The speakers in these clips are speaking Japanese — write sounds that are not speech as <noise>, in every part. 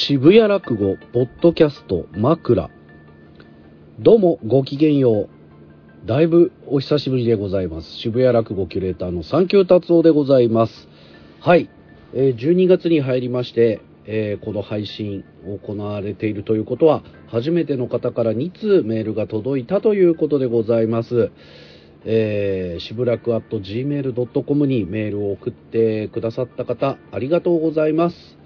渋谷落語ポッドキャスト枕。どうもごきげんよう。だいぶお久しぶりでございます。渋谷落語キュレーターの三級達夫でございます。はい、えー12月に入りまして、えーこの配信行われているということは初めての方から2通メールが届いたということでございます。えー、しぶらく at gmail.com にメールを送ってくださった方、ありがとうございます。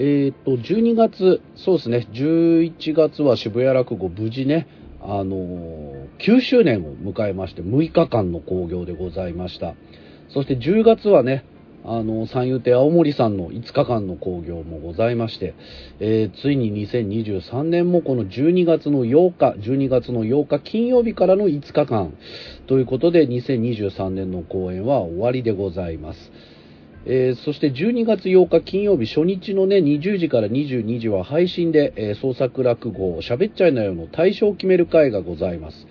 えっ、と、12月、そうですね、11月は渋谷落語無事ね、あのー9周年を迎えまして、6日間の興行でございました。そして10月はね、あの三遊亭青森さんの5日間の興行もございまして、えーついに2023年もこの12月の8日、12月の8日金曜日からの5日間ということで、2023年の公演は終わりでございます。えーそして12月8日金曜日初日のね20時から22時は配信で、えー創作落語を喋っちゃいなよの対象を決める会がございます。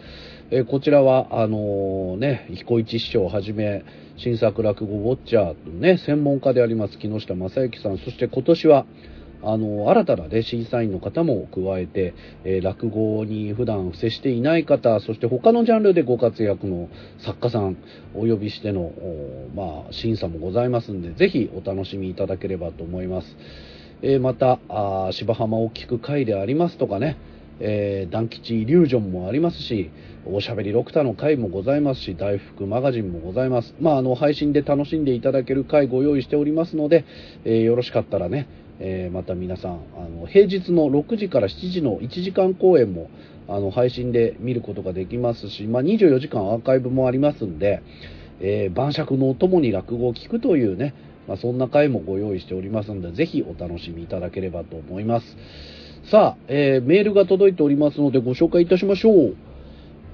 えーこちらは、あのーね、彦一師匠をはじめ、新作落語ウォッチャーのね、専門家であります木下正幸さん、そして今年は、あの新たな、ね、審査員の方も加えて、えー落語に普段接していない方、そして他のジャンルでご活躍の作家さんお呼びしての、まあ、審査もございますんで、ぜひお楽しみいただければと思います。えーまた、あ芝浜を聞く会でありますとかね、えー、団吉イリュージョンもありますし、おしゃべりロクタの会もございますし、大福マガジンもございます。まあ、あの、配信で楽しんでいただける会ご用意しておりますので、えーよろしかったらね、えーまた皆さん、あの、平日の6時から7時の1時間公演も、あの、配信で見ることができますし、まあ、24時間アーカイブもありますんで、えー晩酌のお供に落語を聞くというね、まあ、そんな回もご用意しておりますので、ぜひお楽しみいただければと思います。さあ、えーメールが届いておりますのでご紹介いたしましょう。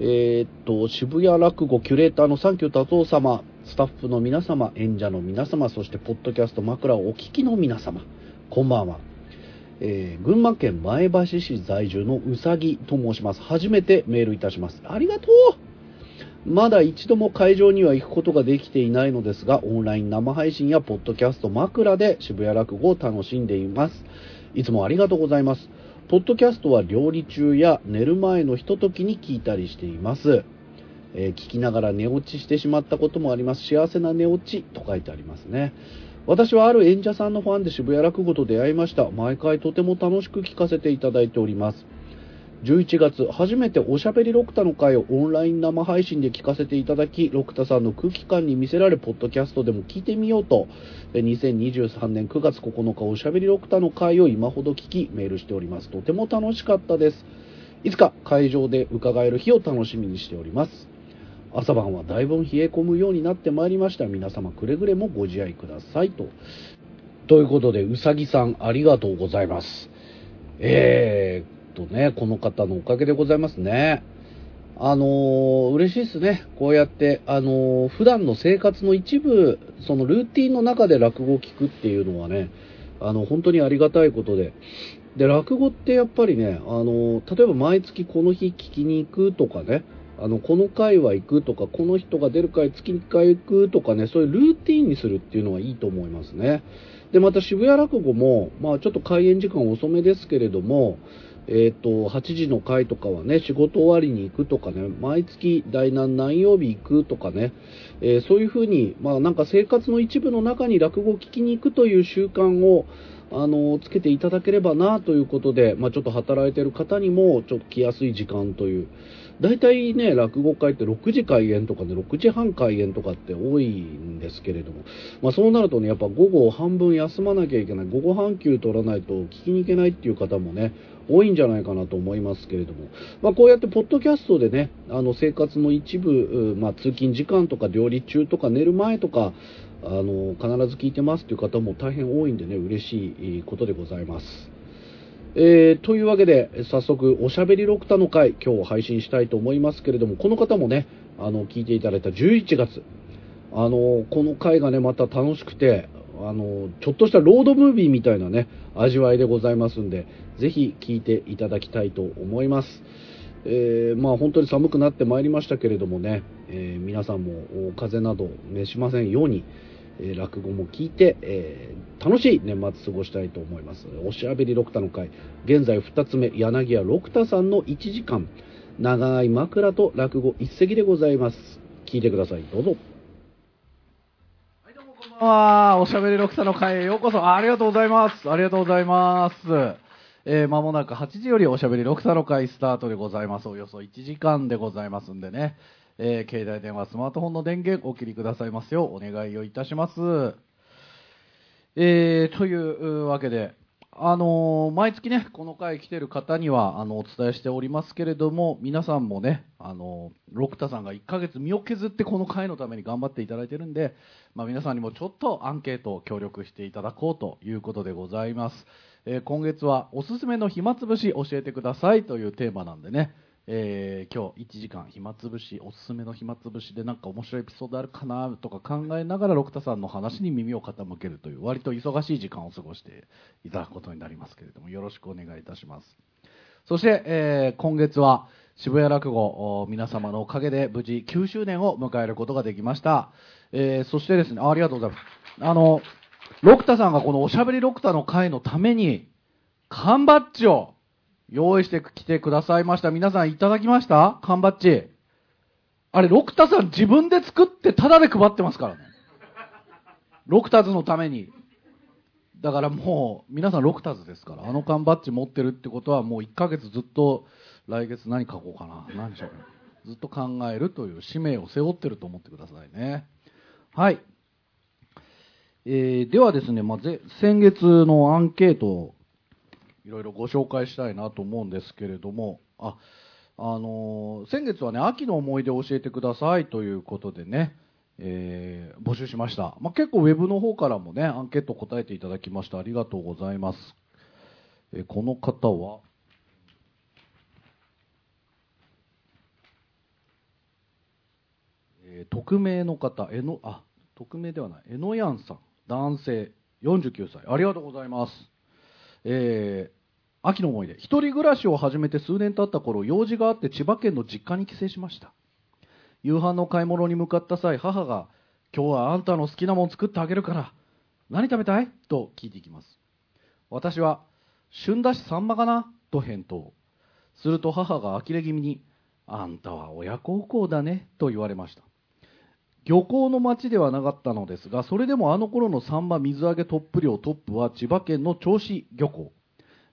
えーっと、渋谷落語キュレーターのサンキュー達夫様、スタッフの皆様、演者の皆様、そしてポッドキャスト枕をお聞きの皆様、こんばんは。えー群馬県前橋市在住のうさぎと申します。初めてメールいたします。ありがとうまだ一度も会場には行くことができていないのですが、オンライン生配信やポッドキャスト枕で渋谷落語を楽しんでいます。いつもありがとうございます。ポッドキャストは料理中や寝る前のひとときに聞いたりしています。えー聞きながら寝落ちしてしまったこともあります。幸せな寝落ちと書いてありますね。私はある演者さんのファンで渋谷落語と出会いました。毎回とても楽しく聞かせていただいております。11月、初めておしゃべりロクタの会をオンライン生配信で聞かせていただき、ロクタさんの空気感に見せられ、ポッドキャストでも聞いてみようと、2023年9月9日、おしゃべりロクタの会を今ほど聞き、メールしております。とても楽しかったです。いつか会場で伺える日を楽しみにしております。朝晩はだいぶ冷え込むようになってまいりました。皆様くれぐれもご自愛くださいと。ということで、うさぎさんありがとうございます。えーっとね、この方のおかげでございますね。あのー嬉しいですね。こうやって、あのー普段の生活の一部、そのルーティンの中で落語を聞くっていうのはね、あの、本当にありがたいことで。で、落語ってやっぱりね、あのー例えば毎月この日聞きに行くとかね、あの、この回は行くとか、この人が出る回月に1回行くとかね、そういうルーティンにするっていうのはいいと思いますね。で、また渋谷落語も、まあちょっと開演時間遅めですけれども、えっ、と、8時の回とかはね、仕事終わりに行くとかね、毎月第何何曜日行くとかね、えーそういうふうに、まあなんか生活の一部の中に落語を聞きに行くという習慣を、あの、つけていただければなということで、まあちょっと働いてる方にも、ちょっと来やすい時間という、大体ね、落語会って6時開演とかね、6時半開演とかって多いんですけれども、まあそうなるとね、やっぱ午後半分休まなきゃいけない、午後半休取らないと聞きに行けないっていう方もね、多いんじゃないかなと思いますけれども、まあこうやってポッドキャストでね、あの生活の一部、まあ通勤時間とか料理中とか寝る前とか、あの、必ず聞いてますっていう方も大変多いんでね、嬉しいことでございます。えーというわけで、早速、おしゃべりロクタの回、今日配信したいと思いますけれども、この方もね、あの、聞いていただいた11月、あの、この回がね、また楽しくて、あの、ちょっとしたロードムービーみたいなね、味わいでございますんで、ぜひ聞いていただきたいと思います。えーまあ本当に寒くなってまいりましたけれどもね、えー皆さんも風邪など召しませんように、えー落語も聞いて、えー楽しい年末過ごしたいと思います。おしゃべり六太の会、現在2つ目、柳家六太さんの1時間、長い枕と落語一席でございます。聞いてください。どうぞ。こんばんは。おしゃべり六太の会へようこそ。ありがとうございます。ありがとうございます。えー、間もなく8時よりおしゃべり六太の会スタートでございます。およそ1時間でございますんでね。えー、携帯電話、スマートフォンの電源お切りくださいますようお願いをいたします。えー、というわけで、あのー毎月ね、この回来てる方には、あの、お伝えしておりますけれども、皆さんもね、あのー、六太さんが1ヶ月身を削ってこの回のために頑張っていただいてるんで、まあ、皆さんにもちょっとアンケートを協力していただこうということでございます。えー今月はおすすめの暇つぶし教えてくださいというテーマなんでね、えー今日1時間暇つぶし、おすすめの暇つぶしでなんか面白いエピソードあるかなとか考えながら六太さんの話に耳を傾けるという割と忙しい時間を過ごしていただくことになりますけれども、よろしくお願いいたします。そして、えー今月は渋谷落語、皆様のおかげで無事9周年を迎えることができました。えーそしてですね、ありがとうございます。あの、六太さんがこのおしゃべり六太の会のために、缶バッジを用意してきてくださいました。皆さんいただきました？缶バッジ。あれ、六太さん自分で作ってタダで配ってますからね。六太ズのために。だからもう、皆さんロクタズですから、あの缶バッジ持ってるってことは、もう1ヶ月ずっと、来月何書こうかな、何でしょうか、ずっと考えるという使命を背負ってると思ってくださいね。はい。えーではですね、まあ、ぜ先月のアンケートいろいろご紹介したいなと思うんですけれども、あ、あのー先月はね、秋の思い出を教えてくださいということでね、えー募集しました。まあ、結構ウェブの方からもね、アンケート答えていただきました。ありがとうございます。えーこの方は、えー匿名の方、えの、あ、匿名ではない、えのやんさん、男性、49歳、ありがとうございます。えー秋の思い出、一人暮らしを始めて数年経った頃、用事があって千葉県の実家に帰省しました。夕飯の買い物に向かった際、母が、今日はあんたの好きなもん作ってあげるから、何食べたい？と聞いていきます。私は、旬だしサンマかな？と返答。すると母が呆れ気味に、あんたは親孝行だね、と言われました。漁港の町ではなかったのですが、それでもあの頃のサンマ水揚げトップ量トップは千葉県の銚子漁港。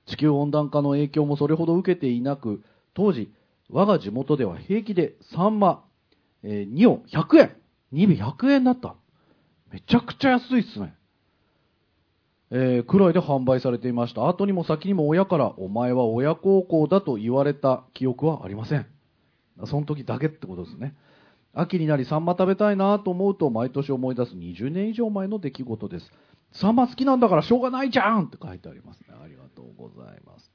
地球温暖化の影響もそれほど受けていなく、当時、我が地元では平気でサンマ、えー2を100円、2尾100円だった。めちゃくちゃ安いっすね。えーくらいで販売されていました。後にも先にも親から、お前は親孝行だと言われた記憶はありません。その時だけってことですね。秋になりサンマ食べたいなと思うと毎年思い出す20年以上前の出来事です。サンマ好きなんだからしょうがないじゃんって書いてありますね。ありがとうございます。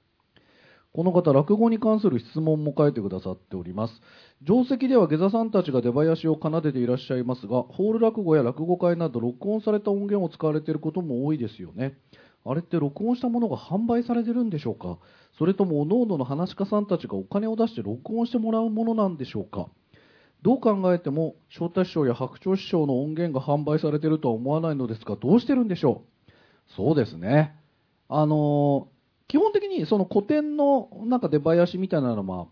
この方、落語に関する質問も書いてくださっております。定石では下座さんたちが出囃子を奏でていらっしゃいますが、ホール落語や落語会など録音された音源を使われていることも多いですよね。あれって録音したものが販売されてるんでしょうか？それとも各々の話し家さんたちがお金を出して録音してもらうものなんでしょうか？どう考えても翔太師匠や白鳥師匠の音源が販売されてるとは思わないのですがどうしてるんでしょう？そうですね。あのー基本的にその古典のなんか出囃子みたいなのは、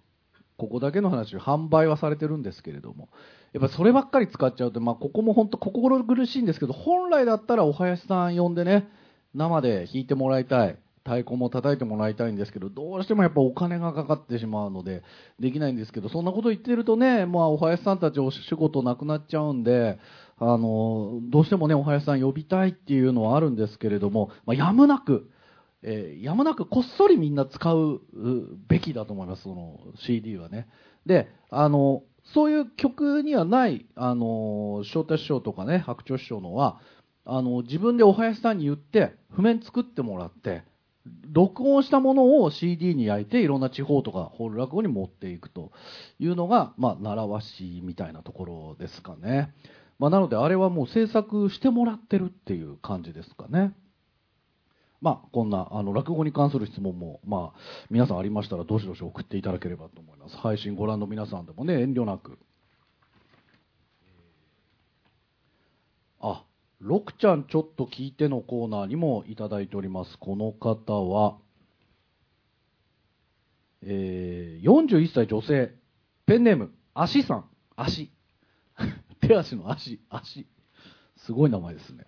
ここだけの話販売はされてるんですけれどもやっぱそればっかり使っちゃうと、まあ、ここも本当心苦しいんですけど本来だったらお囃子さん呼んでね生で弾いてもらいたい。太鼓も叩いてもらいたいんですけどどうしてもやっぱお金がかかってしまうのでできないんですけどそんなこと言ってるとね、まあ、お囃子さんたちお仕事なくなっちゃうんであのどうしてもねお囃子さん呼びたいっていうのはあるんですけれども、まあ、やむなくえーやむなくこっそりみんな使うべきだと思います、その CD はね。で、あの、そういう曲にはない、あの、翔太師匠とかね、白鳥師匠のは、あの、自分でお囃子さんに言って、譜面作ってもらって、録音したものを CD に焼いて、いろんな地方とかホール落語に持っていくというのが、まあ、習わしみたいなところですかね。まあ、なので、あれはもう制作してもらってるっていう感じですかね。まあ、こんな、あの、落語に関する質問も、まあ、皆さんありましたら、どしどし送っていただければと思います。配信ご覧の皆さんでもね、遠慮なく。あ、ロクちゃんちょっと聞いてのコーナーにもいただいております。この方は、えー、41歳女性、ペンネーム、足さん、足。<laughs> 手足の足、足。すごい名前ですね。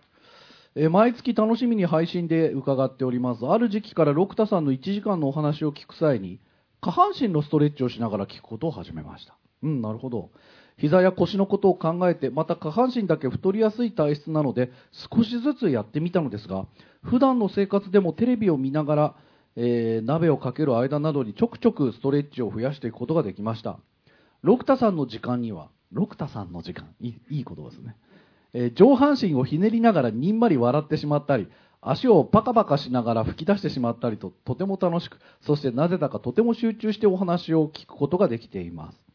えー毎月楽しみに配信で伺っております。ある時期から六田さんの1時間のお話を聞く際に、下半身のストレッチをしながら聞くことを始めました。うん、なるほど。膝や腰のことを考えて、また下半身だけ太りやすい体質なので、少しずつやってみたのですが、普段の生活でもテレビを見ながら、えー鍋をかける間などにちょくちょくストレッチを増やしていくことができました。六田さんの時間には、六田さんの時間、いいいい言葉ですね。えー上半身をひねりながらにんまり笑ってしまったり、足をパカパカしながら吹き出してしまったりと、とても楽しく、そしてなぜだかとても集中してお話を聞くことができています。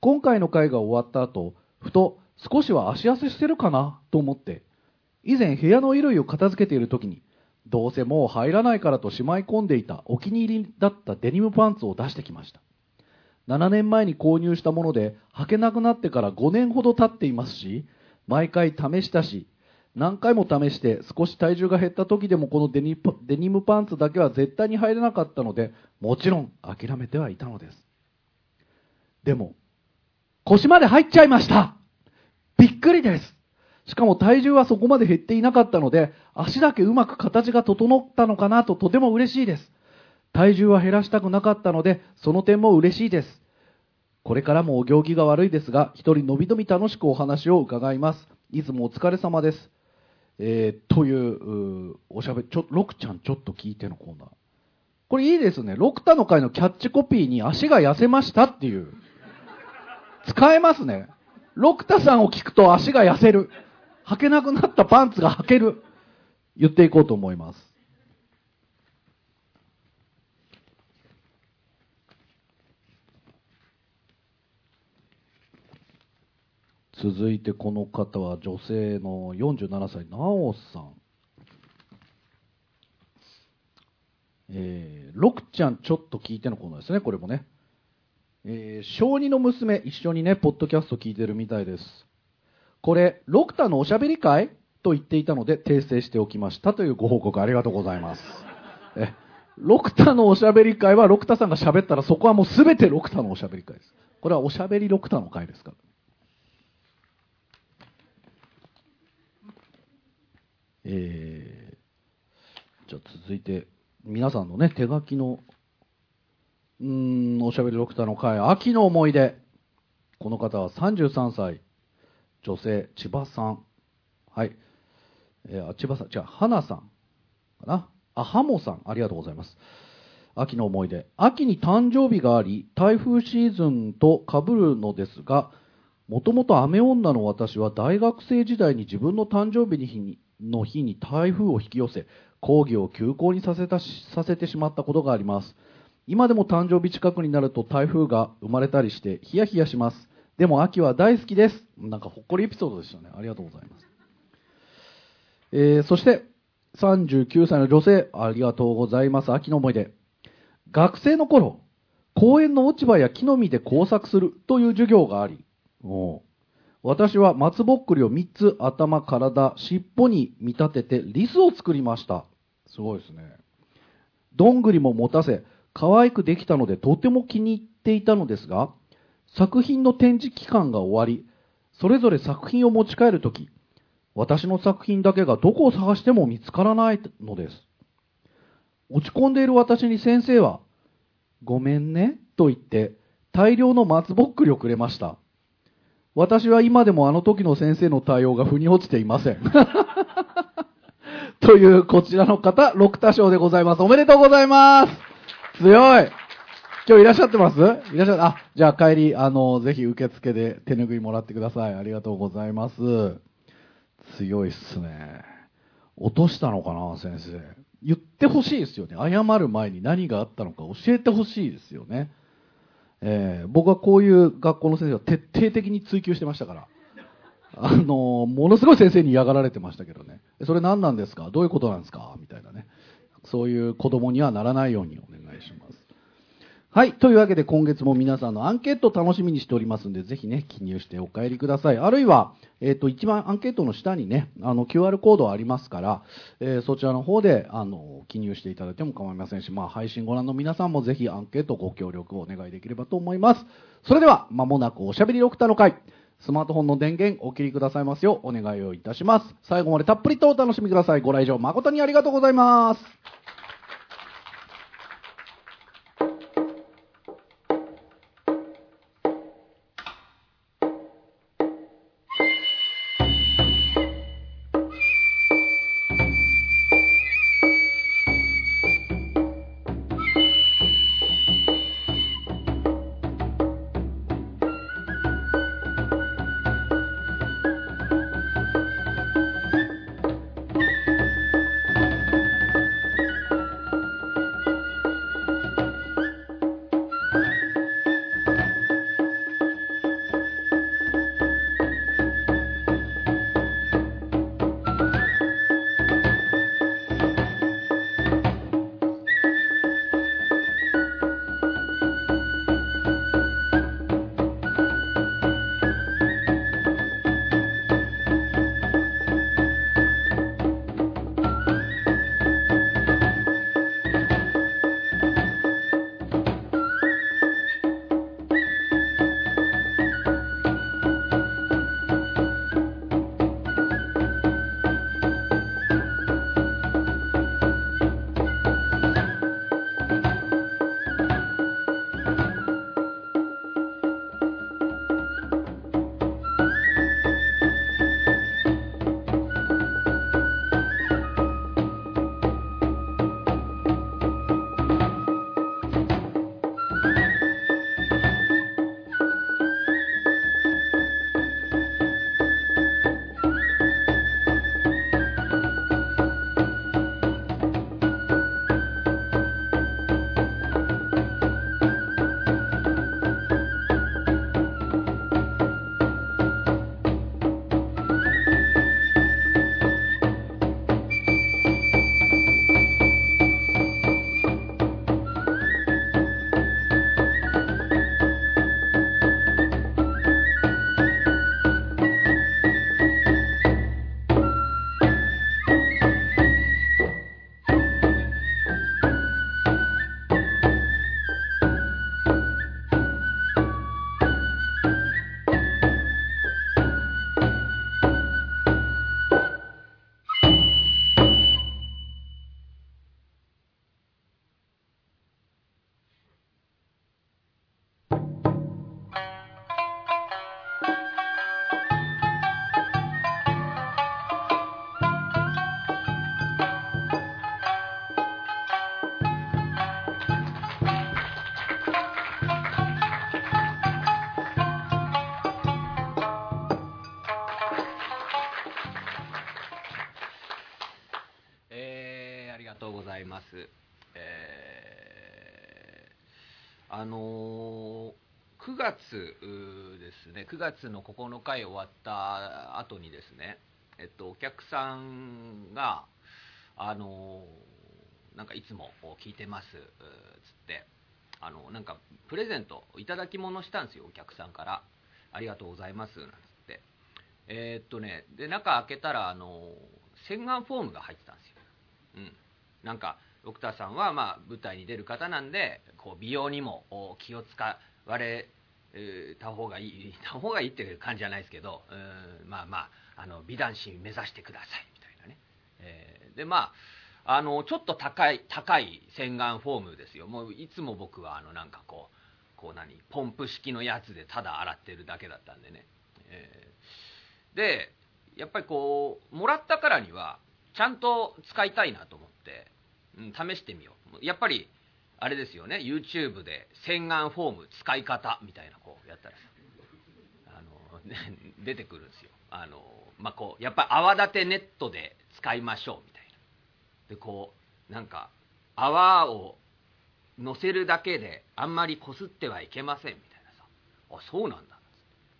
今回の会が終わった後、ふと少しは足汗してるかなと思って、以前部屋の衣類を片付けている時に、どうせもう入らないからとしまい込んでいたお気に入りだったデニムパンツを出してきました。7年前に購入したもので、履けなくなってから5年ほど経っていますし、毎回試したし、何回も試して少し体重が減った時でもこのデニデニムパンツだけは絶対に入れなかったので、もちろん諦めてはいたのです。でも、腰まで入っちゃいましたびっくりですしかも体重はそこまで減っていなかったので、足だけうまく形が整ったのかなととても嬉しいです。体重は減らしたくなかったので、その点も嬉しいです。これからもお行儀が悪いですが、一人のびのび楽しくお話を伺います。いつもお疲れ様です。えー、という、おしゃべり、ちょ、ロクちゃんちょっと聞いてのコーナー。これいいですね。ロクタの会のキャッチコピーに足が痩せましたっていう。使えますね。ロクタさんを聞くと足が痩せる。履けなくなったパンツが履ける。言っていこうと思います。続いてこの方は女性の47歳、なおさん。えー、ロクちゃんちょっと聞いてのコーナーですね、これもね。えー小児の娘、一緒にね、ポッドキャスト聞いてるみたいです。これ、ロクタのおしゃべり会と言っていたので訂正しておきましたというご報告ありがとうございます。え、ロクタのおしゃべり会はロクタさんが喋ったらそこはもうすべてロクタのおしゃべり会です。これはおしゃべりロクタの会ですか？ら。えー、じゃあ続いて、皆さんのね、手書きの、うん、おしゃべりドクターの会、秋の思い出。この方は33歳、女性、千葉さん。はい。えー千葉さん、じゃあ、花さん。かな。あ、ハモさん、ありがとうございます。秋の思い出。秋に誕生日があり、台風シーズンと被るのですが、もともと雨女の私は大学生時代に自分の誕生日の日にの日に台風を引き寄せ、講義を休校にさせたしさせてしまったことがあります。今でも誕生日近くになると台風が生まれたりしてヒヤヒヤします。でも秋は大好きです。なんかほっこりエピソードでしたね。ありがとうございます。えーそして、39歳の女性、ありがとうございます。秋の思い出。学生の頃、公園の落ち葉や木の実で工作するという授業があり、私は松ぼっくりを3つ頭、体、尻尾に見立ててリスを作りました。すごいですね。どんぐりも持たせ、可愛くできたのでとても気に入っていたのですが、作品の展示期間が終わり、それぞれ作品を持ち帰るとき、私の作品だけがどこを探しても見つからないのです。落ち込んでいる私に先生は、ごめんね、と言って、大量の松ぼっくりをくれました。私は今でもあの時の先生の対応が腑に落ちていません。<laughs> というこちらの方、六田賞でございます。おめでとうございます強い今日いらっしゃってます？いらっしゃあ、じゃあ帰り、あの、ぜひ受付で手拭いもらってください。ありがとうございます。強いっすね。落としたのかな、先生。言ってほしいですよね。謝る前に何があったのか教えてほしいですよね。えー僕はこういう学校の先生を徹底的に追求してましたから。あの、ものすごい先生に嫌がられてましたけどね。それ何なんですか？どういうことなんですか？みたいなね。そういう子供にはならないようにお願いします。はい。というわけで今月も皆さんのアンケートを楽しみにしておりますんで、ぜひね、記入してお帰りください。あるいは、えっ、と、一番アンケートの下にね、あの、QR コードありますから、えーそちらの方で、あの、記入していただいても構いませんし、まあ、配信ご覧の皆さんもぜひアンケートご協力をお願いできればと思います。それでは、まもなくおしゃべりドクターの会。スマートフォンの電源お切りくださいますようお願いをいたします。最後までたっぷりとお楽しみください。ご来場誠にありがとうございます。月ですね、9月の9日終わった後にですね、えっと、お客さんが、あのなんかいつも聞いてます、うーつって、あのなんかプレゼント、いただき物したんですよ、お客さんから。ありがとうございます、なんつって。えーっとね、で、中開けたら、あの洗顔フォームが入ってたんですよ。うん、なんかドクターさんはまあ舞台に出る方なんでこう美容にも気を使われた方がいい <laughs> た方がいいっていう感じじゃないですけどうんまあまああの美男子目指してくださいみたいなね、えーでまああのちょっと高い高い洗顔フォームですよ。もういつも僕はあのなんかこうこう何ポンプ式のやつでただ洗ってるだけだったんでね、えーでやっぱりこうもらったからにはちゃんと使いたいなと思って、うん、試してみよう。やっぱりあれですよね。YouTube で洗顔フォーム使い方みたいなこうやったらさ。あの、ね、出てくるんですよ。あの、まあ、こうやっぱり泡立てネットで使いましょうみたいな。でこうなんか泡を乗せるだけであんまりこすってはいけませんみたいなさ。あそうなんだ。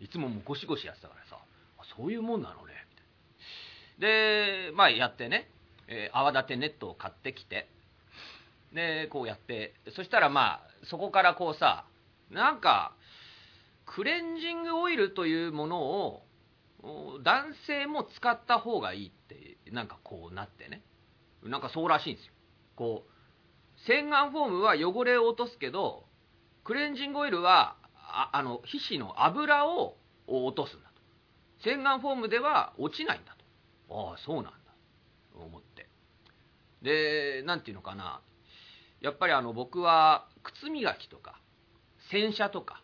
いつももうゴシゴシやってたからさ。あそういうもんなのね。みたいな。でまあやってね、えー泡立てネットを買ってきて。でこうやってそしたらまあそこからこうさなんかクレンジングオイルというものを男性も使った方がいいってなんかこうなってね。なんかそうらしいんですよ。こう洗顔フォームは汚れを落とすけどクレンジングオイルはああの皮脂の油を落とすんだと。洗顔フォームでは落ちないんだと。ああそうなんだ。と思って。でなんていうのかな。やっぱりあの僕は靴磨きとか洗車とか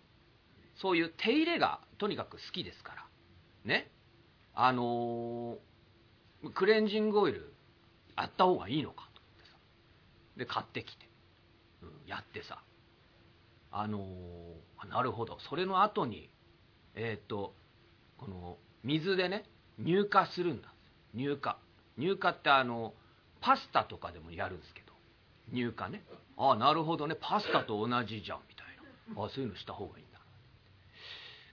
そういう手入れがとにかく好きですから。ね。あのークレンジングオイルあった方がいいのかと思ってさ。で買ってきて、うん、やってさ。あのーなるほど。それの後にえっ、とこの水でね乳化するんだ。乳化。乳化ってあのパスタとかでもやるんですけど。ど乳化ね。ああなるほどね。パスタと同じじゃんみたいな。ああそういうのした方がいいんだ。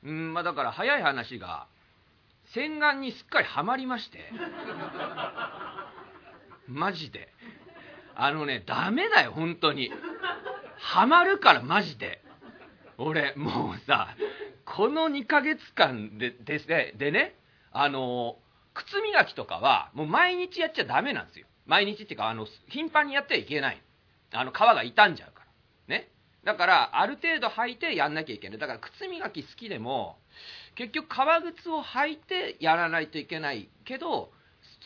うんまあだから早い話が洗顔にすっかりはまりまして。マジで。あのねダメだよ本当に。ハマるからマジで。俺もうさこの2ヶ月間ででででねあの靴磨きとかはもう毎日やっちゃダメなんですよ。毎日っていうかあの頻繁にやってはいけない。あの皮が傷んじゃうから。ね。だからある程度履いてやんなきゃいけない。だから靴磨き好きでも結局革靴を履いてやらないといけない。けど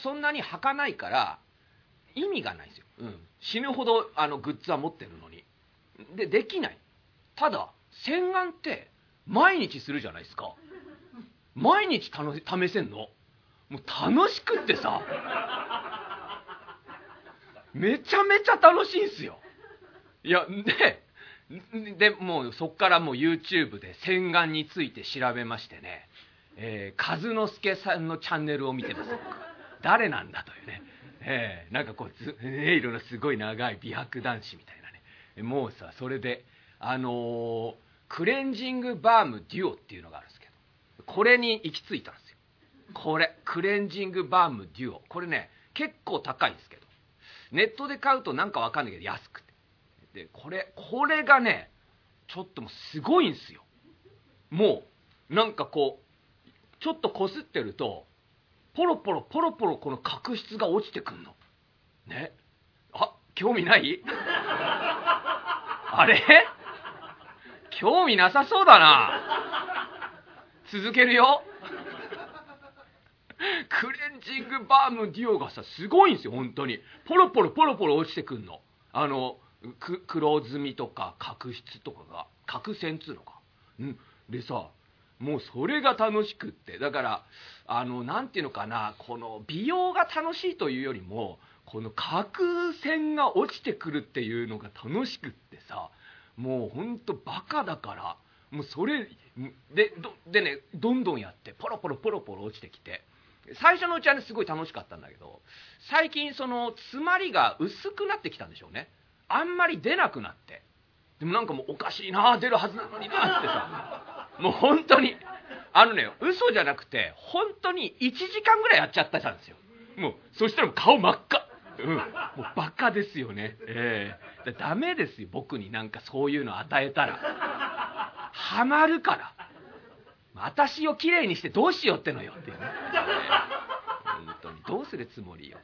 そんなに履かないから意味がないですよ、うん、死ぬほどあのグッズは持ってるのに。でできない。ただ洗顔って毎日するじゃないですか。毎日試せんの？もう楽しくってさ。めちゃめちゃ楽しいんすよ。いやででもうそっからもう YouTube で洗顔について調べましてね、えー、和之助さんのチャンネルを見てます。誰なんだというね、えー、なんかこうず、えー、<laughs> いろいろすごい長い美白男子みたいなね。もうさそれであのー、クレンジングバームデュオっていうのがあるんですけど。これに行き着いたんですよ。これクレンジングバームデュオ。これね結構高いんですけど。ネットで買うとなんかわかんないけど安くて。でこれこれがねちょっともうすごいんすよ。もうなんかこうちょっとこすってるとポロポロポロポロこの角質が落ちてくんの。ね。あ興味ない？<laughs> あれ？興味なさそうだな。続けるよ。クレンジングバームデュオがさすごいんですよ本当に。ポロポロポロポロ落ちてくんの。あのく黒ずみとか角質とかが角栓っつうのか。うん。でさもうそれが楽しくって。だからあのなんていうのかなこの美容が楽しいというよりもこの角栓が落ちてくるっていうのが楽しくってさもうほんとバカだからもうそれででねどんどんやってポロポロポロポロ落ちてきて。最初のうちはねすごい楽しかったんだけど最近その詰まりが薄くなってきたんでしょうね。あんまり出なくなって。でもなんかもうおかしいな出るはずなのになってさ。もう本当にあのね嘘じゃなくて本当に1時間ぐらいやっちゃったんですよ。もうそしたら顔真っ赤。うん、もうバカですよね。ええ。ー、ダメですよ僕になんかそういうの与えたら。ハマるから。私をきれいにしてどうしようってのよっていうね、本当にどうするつもりよ、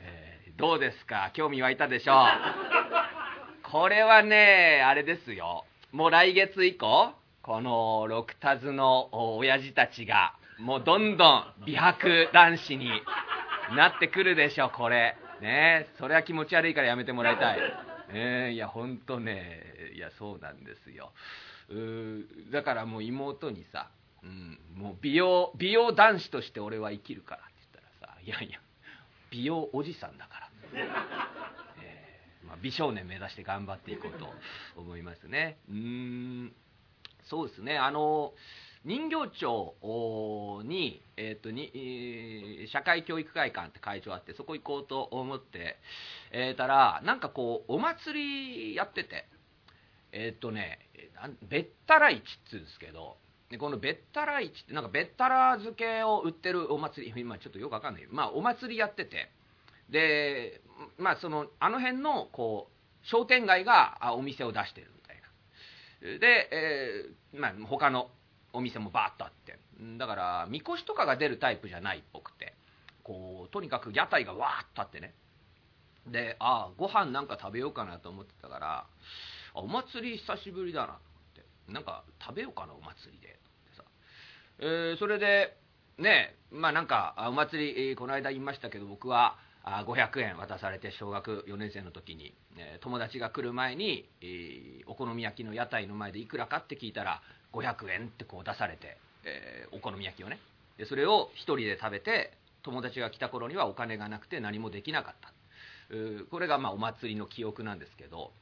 えー、どうですか？興味湧いたでしょう？これはねあれですよ。もう来月以降このロクタズの親父たちがもうどんどん美白男子になってくるでしょこれ。ねそれは気持ち悪いからやめてもらいたい、えー、いや本当ねいやそうなんですよ。だからもう妹にさ、うん、もう美容美容男子として俺は生きるからって言ったらさいやいや美容おじさんだから、<laughs> えーまあ、美少年目指して頑張っていこうと思いますね。うんそうですね。あの人形町に,、えーとに社会教育会館って会場あってそこ行こうと思って、えー、たらなんかこうお祭りやってて。えっ、ー、とねべったら市っつうんですけどでこのべったら市ってなんかべったら漬けを売ってるお祭り <laughs> 今ちょっとよくわかんない。まあお祭りやってて。でまあそのあの辺のこう商店街がお店を出してるみたいな。で、えーまあ、他のお店もバーッとあって。だからみこしとかが出るタイプじゃないっぽくて。こうとにかく屋台がわーっとあってね。でああご飯なんか食べようかなと思ってたからあお祭り久しぶりだな。と思って。なんか食べようかなお祭りで。ってさ、えーそれでねまあなんかお祭り、えーこの間言いましたけど僕はあ500円渡されて小学4年生の時に、えー友達が来る前に、えーお好み焼きの屋台の前でいくらかって聞いたら500円ってこう出されて、えーお好み焼きをね。でそれを一人で食べて友達が来た頃にはお金がなくて何もできなかった。うーこれがまあお祭りの記憶なんですけど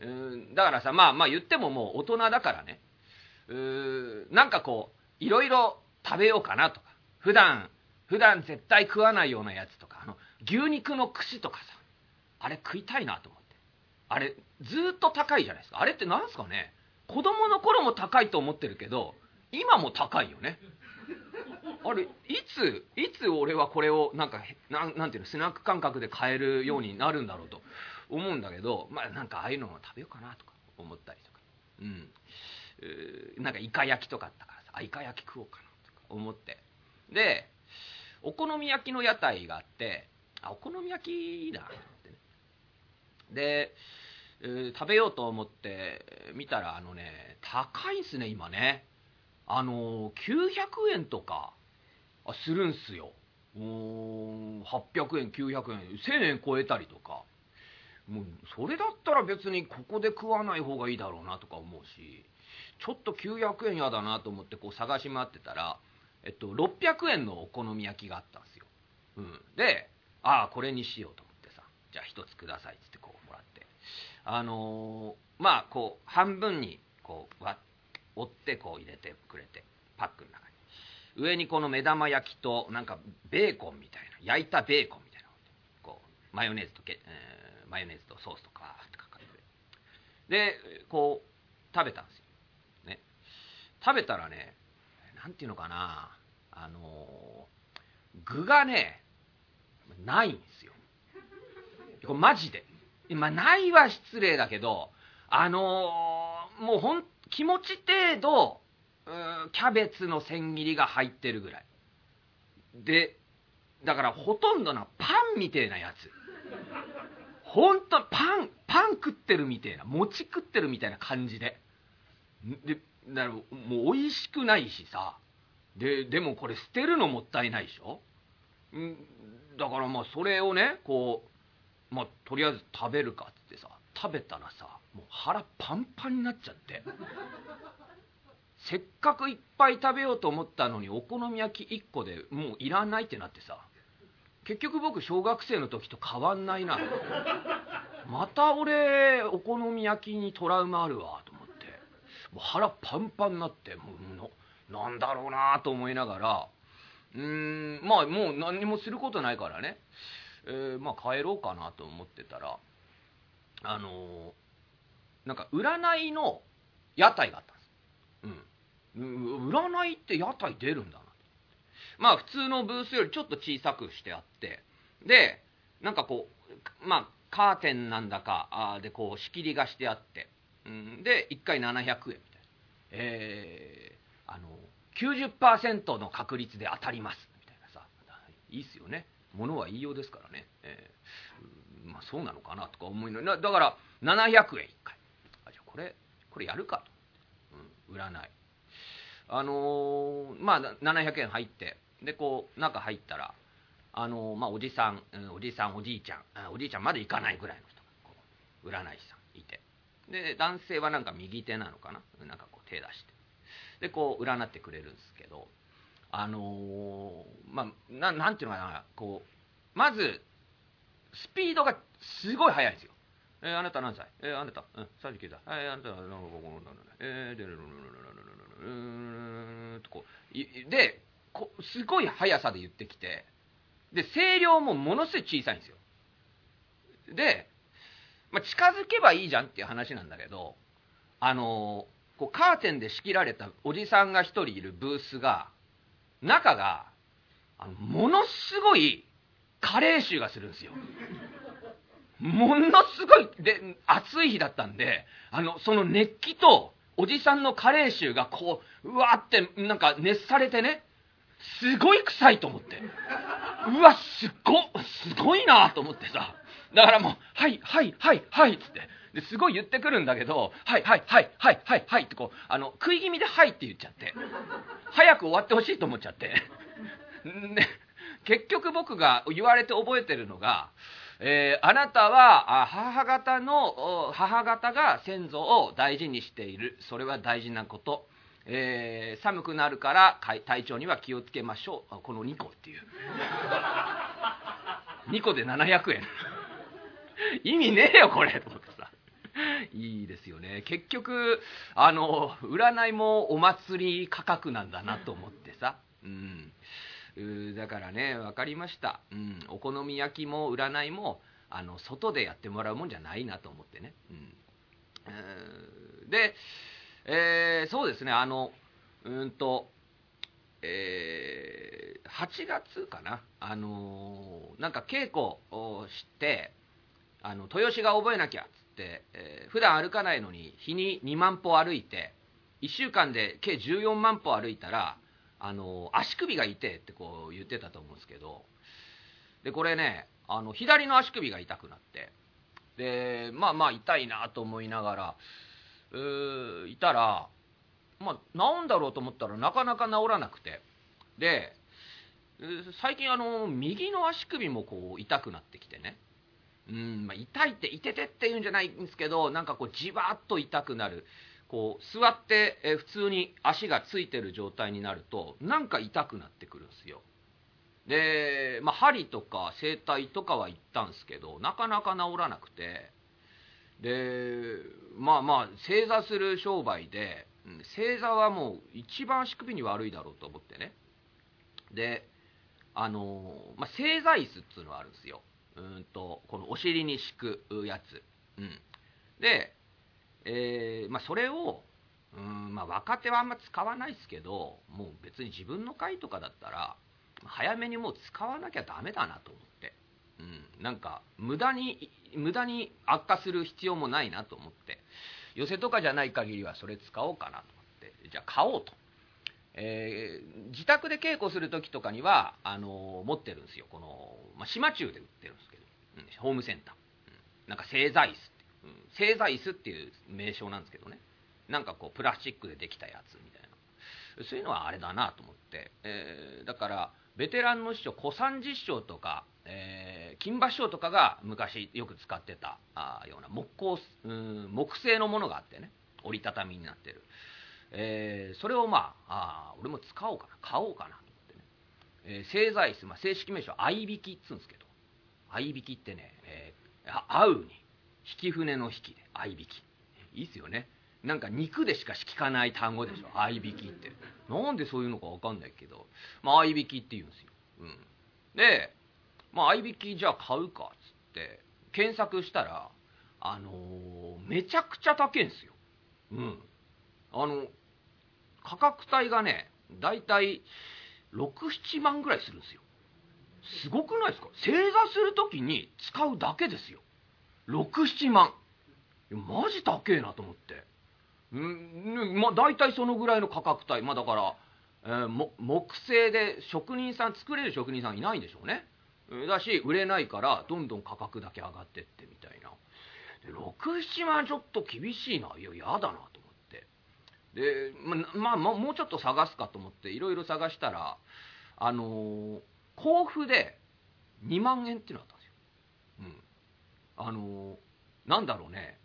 うーだからさまあまあ言ってももう大人だからね。うーなんかこういろいろ食べようかなとか。普段普段絶対食わないようなやつとかあの牛肉の串とかさ。あれ食いたいなと思って。あれずっと高いじゃないですか。あれってなんすかね。子供の頃も高いと思ってるけど今も高いよね。あれいついつ俺はこれをなんかななんていうのスナック感覚で買えるようになるんだろうと。思うんだけどまあなんかああいうのも食べようかなとか思ったりとか。うん。なんかイカ焼きとかあったからさあイカ焼き食おうかなとか思って。でお好み焼きの屋台があってあお好み焼きだと思ってね。で、え食べようと思って見たらあのね高いんすね今ね。あのー900円とかするんすよ。800円900円1000円超えたりとか。もうそれだったら別にここで食わない方がいいだろうなとか思うしちょっと900円やだなと思ってこう探し回ってたら、えっと、600円のお好み焼きがあったんですよ、うん、でああこれにしようと思ってさじゃあ1つくださいっつってこうもらって。あのーまあこう半分にこう割折ってこう入れてくれてパックの中に。上にこの目玉焼きとなんかベーコンみたいな焼いたベーコンみたいなこうマヨネーズとけ、えーマヨネーズとソースとかーってかかってでこう食べたんですよ、ね、食べたらねなんていうのかな。あの具がねないんですよ。これマジで。今ないは失礼だけどあのーもうほん気持ち程度キャベツの千切りが入ってるぐらい。でだからほとんどなパンみてえなやつ。ほんとパンパン食ってるみてえな餅食ってるみたいな感じで。でだからもう美味しくないしさ。ででもこれ捨てるのもったいないでしょ？だからまあそれをねこうまあとりあえず食べるかっつってさ食べたらさもう腹パンパンになっちゃって。せっかくいっぱい食べようと思ったのにお好み焼き1個でもういらないってなってさ。結局僕小学生の時と変わんないな。<laughs> また俺お好み焼きにトラウマあるわと思って。もう腹パンパンになってもうのなんだろうなと思いながら。うーんまあもう何にもすることないからね、えーまあ帰ろうかなと思ってたらあのーなんか占いの屋台があったんです。うん。うん占いって屋台出るんだなまあ普通のブースよりちょっと小さくしてあってでなんかこうまあカーテンなんだかあでこう仕切りがしてあって、うん、で1回700円みたいな。えー、あの90%の確率で当たります。みたいなさ。いいっすよね。物は言いようですからね、えーまあそうなのかなとか思いなだから700円1回。あじゃあこれこれやるかと、うん、占い。あのーまあ700円入ってでこう中入ったらあのまあおじさん、おじさんおじいちゃんおじいちゃんまで行かないぐらいの人が占い師さんいて。で男性はなんか右手なのかななんかこう手出して。でこう占ってくれるんですけどあのーまあななんていうのかなこうまずスピードがすごい速いんですよ。えーあなた何歳？えーあなた、うん、39歳。はい、あなた、なんかここえーで、うーんとこう、いで、こすごい速さで言ってきて、で、声量もものすごい小さいんですよ。で、まあ、近づけばいいじゃんっていう話なんだけど、あのーこうカーテンで仕切られたおじさんが一人いるブースが、中が、あのものすごい加齢臭がするんですよ。ものすごい、で、暑い日だったんで、あの、その熱気と、おじさんのカレー臭がこう、うわーって、なんか熱されてね、すごい臭いと思って。うわ、すご、すごいなと思ってさ。だからもう、はい、はい、はい、はい、つって。ですごい言ってくるんだけど、はい、はい、はい、はい、はい、はいってこう、あの、食い気味ではいって言っちゃって。早く終わってほしいと思っちゃって。で結局僕が言われて覚えてるのが、えーあなたは母方の母方が先祖を大事にしているそれは大事なこと、えー寒くなるから体調には気をつけましょう。あこの2個っていう。<laughs> 2個で700円。意味ねえよこれと思ってさ。いいですよね。結局あの占いもお祭り価格なんだなと思ってさ。うん。だからね分かりました、うん、お好み焼きも占いもあの外でやってもらうもんじゃないなと思ってね、うん。で、えーそうですね。あのうんとえー8月かな。あのーなんか稽古をしてあの豊志が覚えなきゃっつって、えー普段歩かないのに日に2万歩歩いて1週間で計14万歩歩いたらあの足首が痛いってこう言ってたと思うんですけど。でこれねあの左の足首が痛くなって。でまあまあ痛いなと思いながらうーいたら、まあ、治んだろうと思ったらなかなか治らなくてで最近あの右の足首もこう痛くなってきてねうん、まあ、痛いって、いててって言うんじゃないんですけど、なんかこう、じわっと痛くなる。こう、座って、え普通に足がついてる状態になると、なんか痛くなってくるんですよ。で、まあ、針とか整体とかは行ったんですけど、なかなか治らなくて、で、まあまあ、正座する商売で、正座はもう一番足首に悪いだろうと思ってね。で、あのまあ、正座椅子っていうのがあるんですよ。うんとこのお尻に敷くやつ、うん、で、えーまあ、それをうん、まあ、若手はあんま使わないですけどもう別に自分の会とかだったら早めにもう使わなきゃダメだなと思って、うん、なんか無駄に無駄に悪化する必要もないなと思って。寄せとかじゃない限りはそれ使おうかなと思って。じゃあ買おうと。えー自宅で稽古する時とかにはあのー持ってるんですよ。この、まあ、島中で売ってるんですけど、うんホームセンター、うん。なんか正座椅子って、うん。正座椅子っていう名称なんですけどね。なんかこうプラスチックでできたやつみたいな。そういうのはあれだなと思って、えーだからベテランの師匠小三治師匠とか、えー金馬師匠とかが昔よく使ってたあような木工うん木製のものがあってね折りたたみになってる。えーそれをまああ俺も使おうかな買おうかなと思ってね、えー正座椅子、まあ、正式名称合いびきっつうんですけど合いびきってね、えー合うに引き船の引きで合いびき。いいっすよね。なんか肉でしか聞かない単語でしょ合いびきって。なんでそういうのか分かんないけど、まあ、合いびきって言うんですよ、うん、で、まあ、合いびきじゃあ買うかっつって検索したらあのーめちゃくちゃ高いんですよ。うん。あの価格帯がね大体67万ぐらいするんですよ。すごくないですか？正座するときに使うだけですよ。67万。マジ高えなと思って。うんまあ大体そのぐらいの価格帯。まあだから、えー木製で職人さん作れる職人さんいないんでしょうね。だし売れないからどんどん価格だけ上がってってみたいな。67万ちょっと厳しいないや嫌だなと思って。でままあもうちょっと探すかと思っていろいろ探したらあのー甲府で2万円っていうのあったんですよ、うん、あのーなんだろうね。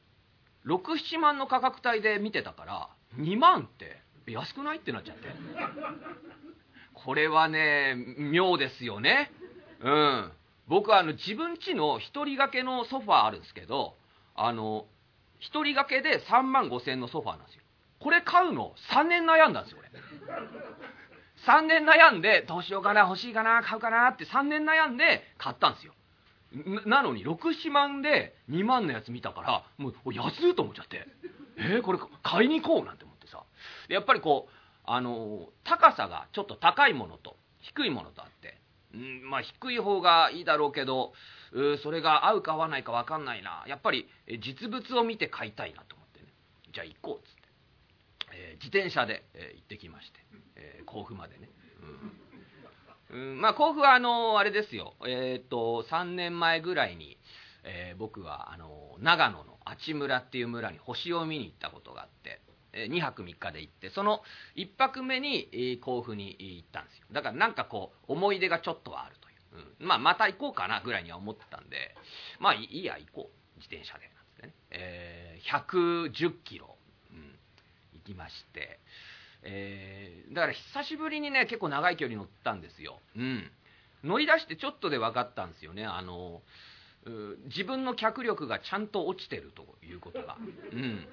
67万の価格帯で見てたから2万って安くないってなっちゃって。これはね妙ですよね。うん。僕はあの自分家の一人掛けのソファーあるんですけどあの一人掛けで3万5千円のソファーなんですよ。これ買うの3年悩んだんですよ俺。3年悩んでどうしようかな欲しいかな買うかなって3年悩んで買ったんですよ。なのに67万で2万のやつ見たからもう安いと思っちゃって。えーこれ買いに行こうなんて思ってさ。やっぱりこうあの高さがちょっと高いものと低いものとあって、うんまあ、低い方がいいだろうけどうそれが合うか合わないか分かんないな。やっぱり実物を見て買いたいなと思ってね。じゃあ行こうっつって、えー自転車で、えー行ってきまして、えー甲府までね、うん。うんまあ甲府はあのあれですよ。えっ、と3年前ぐらいに、え僕はあの長野の阿智村っていう村に星を見に行ったことがあって。2泊3日で行ってその1泊目に甲府に行ったんですよ。だからなんかこう思い出がちょっとはあるという、うん。まあ、また行こうかなぐらいには思ってたんでまあいいや行こう。自転車でなんつってね、えー110キロ、うん、行きまして、えーだから久しぶりにね結構長い距離乗ったんですよ、うん、乗り出してちょっとで分かったんですよね。あの自分の脚力がちゃんと落ちてるということが、うん、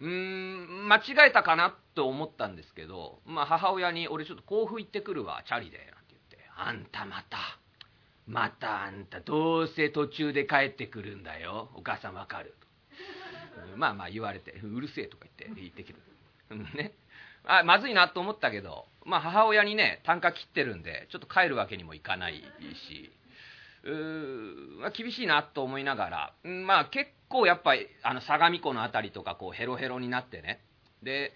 うーん間違えたかなと思ったんですけど、まあ、母親に「俺ちょっと甲府行ってくるわチャリで」なんて言って「あんたまたまたあんたどうせ途中で帰ってくるんだよ。お母さんわかる」と、まあまあ言われて「うるせえ」とか言って言ってきる、ね。あまずいなと思ったけど、まあ、母親にね単価切ってるんでちょっと帰るわけにもいかないし。うーまあ、厳しいなと思いながら、まあ、結構やっぱりあの相模湖の辺りとかこうヘロヘロになってね。で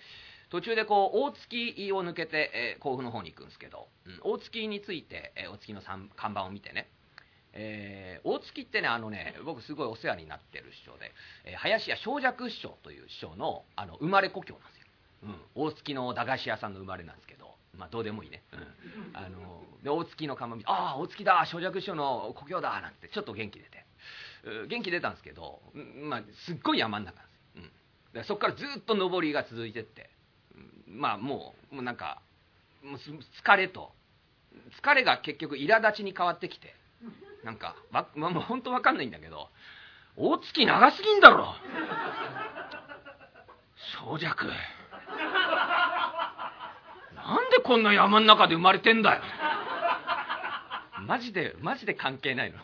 途中でこう大月を抜けて、えー甲府の方に行くんですけど、うん大月について、えー大月の看板を見てね、えー大月ってねあのね僕すごいお世話になってる師匠で、えー林家正尺師匠という師匠のあの生まれ故郷なんですよ、うん、大月の駄菓子屋さんの生まれなんですけどまあどうでもいいね、うん、あので大月の看板見て「ああ大月だ正尺師匠の故郷だ」なんてちょっと元気出て。元気出たんですけど、まあ、すっごい山ん中なんです。よ、うん、でそこからずっと上りが続いてって、うんまあもうもうなんかもうす疲れと疲れが結局苛立ちに変わってきてなんかわ、まあ、もう本当わかんないんだけど大月長すぎんだろ。正尺なんでこんな山ん中で生まれてんだよ。マジでマジで関係ないの。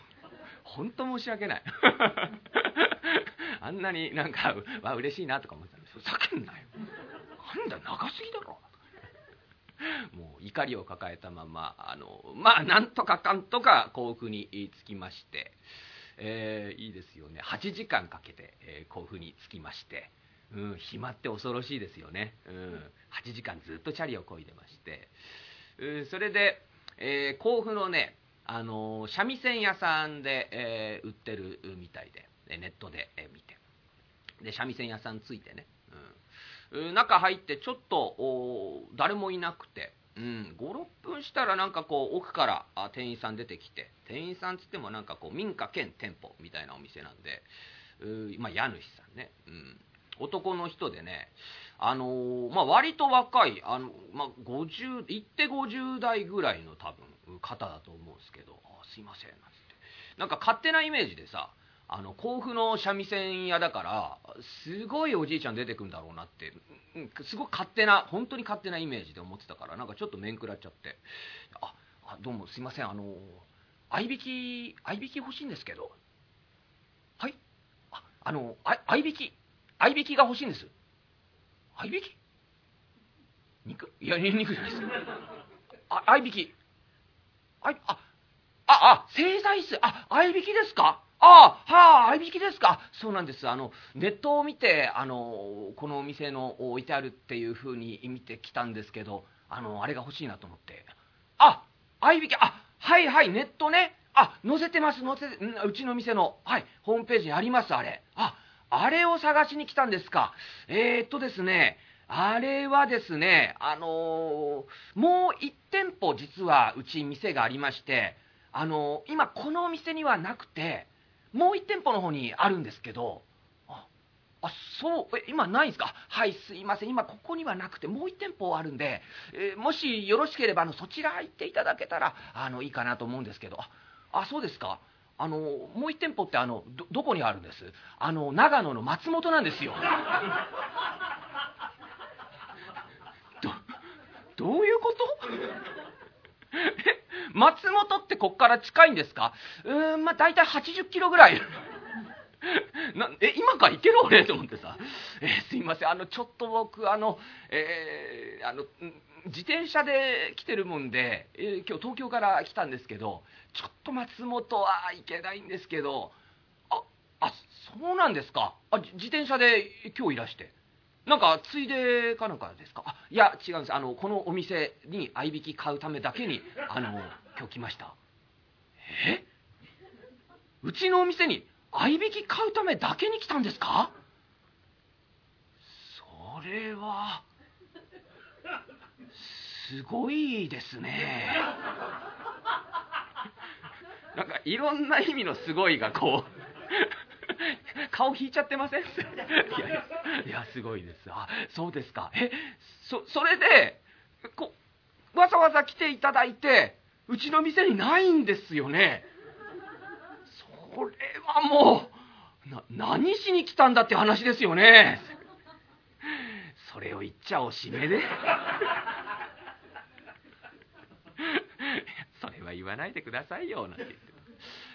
本当申し訳ない。<laughs> あんなになんかわ嬉しいなとか思ってたのふざけんなよ。なんだ長すぎだろ。もう怒りを抱えたままあのまあなんとかかんとか甲府に着きまして、えーいいですよね。8時間かけて、えー甲府に着きまして、うん、暇って恐ろしいですよね、うん、8時間ずっとチャリをこいでまして、うんそれで、えー甲府のねあの三味線屋さんで、えー売ってるみたいでネットで、え見て。で三味線屋さんついてね、うん、中入ってちょっと誰もいなくて、うん、56分したらなんかこう奥からあ店員さん出てきて。店員さんつってもなんかこう民家兼店舗みたいなお店なんで、うまあ、家主さんね、うん、男の人でねあのーまあ、割と若いあの、まあ、50行って50代ぐらいの多分方だと思うんですけど「あすいません」なんつって。なんか勝手なイメージでさあの甲府の三味線屋だからすごいおじいちゃん出てくるんだろうなってうんすごく勝手な本当に勝手なイメージで思ってたからなんかちょっと面食らっちゃって「ああどうもすいませんあの合いびき合いびき欲しいんですけど。はい？ああの合いびき合いびきが欲しいんです。合いびき？肉？いや肉じゃないですあ合いびき。あいああ製材室あ合いびきですか？ああはあ合いびきですか？そうなんです。あのネットを見てあのこのお店の置いてあるっていうふうに見てきたんですけどあのあれが欲しいなと思って。あ合いびき。あはいはいネットね。あ載せてます載せてうちの店の。はいホームページにありますあれ。ああれを探しに来たんですか。えー、っとですねあれはですねあのーもう1店舗実はうち店がありましてあのー今このお店にはなくてもう1店舗の方にあるんですけどあそうえ今ないんですか。はいすいません。今ここにはなくてもう1店舗あるんで、えーもしよろしければあのそちら行っていただけたらあのいいかなと思うんですけど。ああそうですか。あのもう1店舗ってあのどどこにあるんです？あの長野の松本なんですよ。<laughs> どどういうこと？え松本ってこっから近いんですか？うーんまあ大体80キロぐらい。<laughs> なえ今から行ける俺？と思ってさ。えーすいません。あのちょっと僕あの、えーあのん自転車で来てるもんで、えー今日東京から来たんですけどちょっと松本は行けないんですけどああそうなんですか？あ自転車で今日いらして。なんかついでかなんかですか？あいや違うんです。あのこのお店に合いびき買うためだけにあの今日来ました。え？うちのお店に合いびき買うためだけに来たんですか？それはすごいですね。<laughs> なんかいろんな意味のすごいがこう <laughs> 顔引いちゃってません？<laughs> いやいやいやすごいです。あそうですか。えそそれでこわざわざ来ていただいてうちの店にないんですよね。それはもうな何しに来たんだって話ですよね。それを言っちゃおしめでそれは言わないでくださいよなんて言って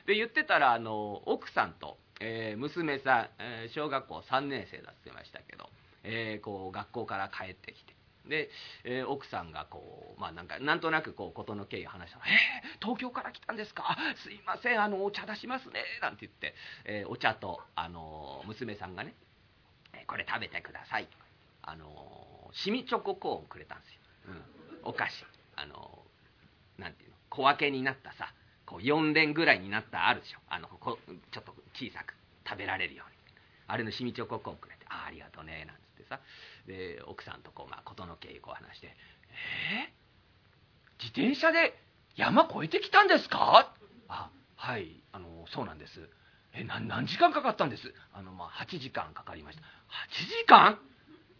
で言ってたらあの奥さんと、えー娘さん、えー小学校3年生だって言ってましたけど、えーこう学校から帰ってきて。で、えー奥さんがこうまあなんかなんとなくこう事の経緯を話したら「えー東京から来たんですか？すいませんあのお茶出しますね」なんて言って、えーお茶とあの娘さんがね「これ食べてください」あのシミチョココーンくれたんですよ、うん、お菓子。あの小分けになったさこう4連ぐらいになったあるでしょ。あのこちょっと小さく食べられるように。あれのシミチョココンくれて「ああありがとうね」なんつってさ。で奥さんとこう、まあ、事の経緯こう話して「えー、自転車で山越えてきたんですか?」あはいあのそうなんです。えな何時間かかったんです？あの、まあ、8時間かかりました。8時間？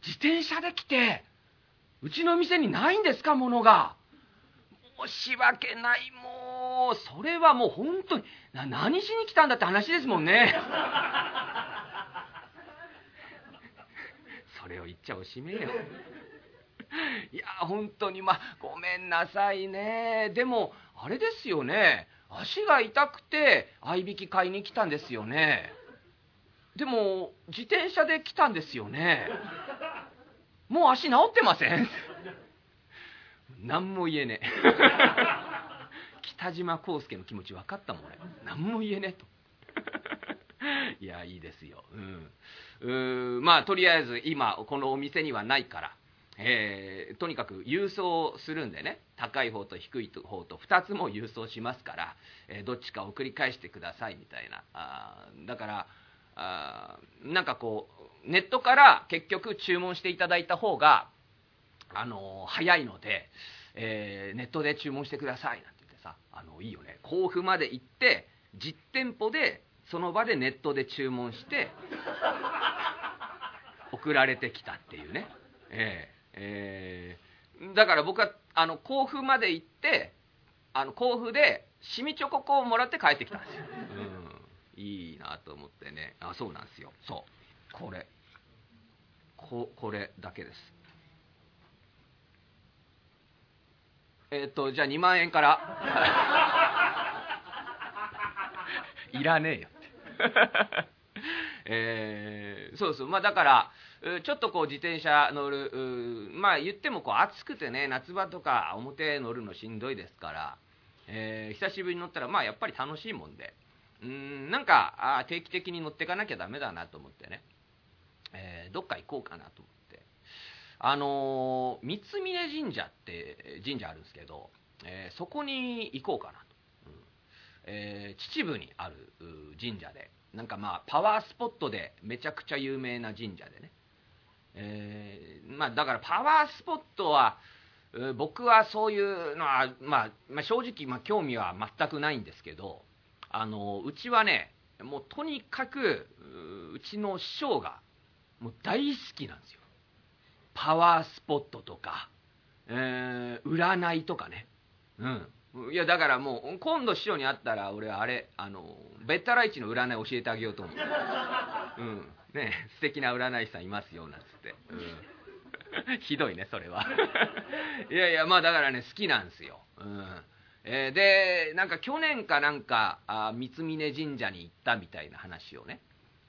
自転車で来てうちの店にないんですかものが？申し訳ないもうそれはもう本当に何しに来たんだって話ですもんね。<laughs> それを言っちゃおしめよ。いや本当にまあごめんなさいね。でもあれですよね。足が痛くて合いびき買いに来たんですよね。でも自転車で来たんですよね。もう足治ってません？何も言えねえ。<laughs> 北島康介の気持ち分かったもん俺。何も言えねえと。<laughs> いやいいですよ。うん。うーまあとりあえず今このお店にはないから。えーとにかく郵送するんでね。高い方と低い方と2つも郵送しますから、えーどっちか送り返してくださいみたいな。あーだからあーなんかこうネットから結局注文していただいた方があの早いので、えーネットで注文してくださいなんて言ってさあのいいよね。甲府まで行って実店舗でその場でネットで注文して <laughs> 送られてきたっていうね。えええーだから僕はあの甲府まで行ってあの甲府でシミチョココをもらって帰ってきたんですよ、うん、いいなと思ってね。あそうなんですよ。そう。これ。ここれだけですえっ、とじゃあ2万円から。<laughs> いらねえよって。<laughs> えーそうそう。まあだからうちょっとこう自転車乗るうまあ言ってもこう暑くてね夏場とか表乗るのしんどいですから、えー久しぶりに乗ったらまあやっぱり楽しいもんで。うーんなんかあー定期的に乗っていかなきゃダメだなと思ってね、えーどっか行こうかなと思ってあのー三峯神社って神社あるんですけど、えーそこに行こうかなと、うん。えー秩父にある神社で。なんかまあパワースポットでめちゃくちゃ有名な神社でね、えーまあ、だからパワースポットは僕はそういうのは、まあ、まあ正直、まあ、興味は全くないんですけどあのうちはねもうとにかくうちの師匠がもう大好きなんですよ。パワースポットとか、えー占いとかね。うん。いやだからもう今度師匠に会ったら俺あれあのベッタライチの占い教えてあげようと思う。<laughs> うん。ね素敵な占い師さんいますよなんつって、うん、<laughs> ひどいねそれは。<laughs> いやいやまあだからね好きなんですよ、うん。えーでなんか去年かなんかあ三峯神社に行ったみたいな話をね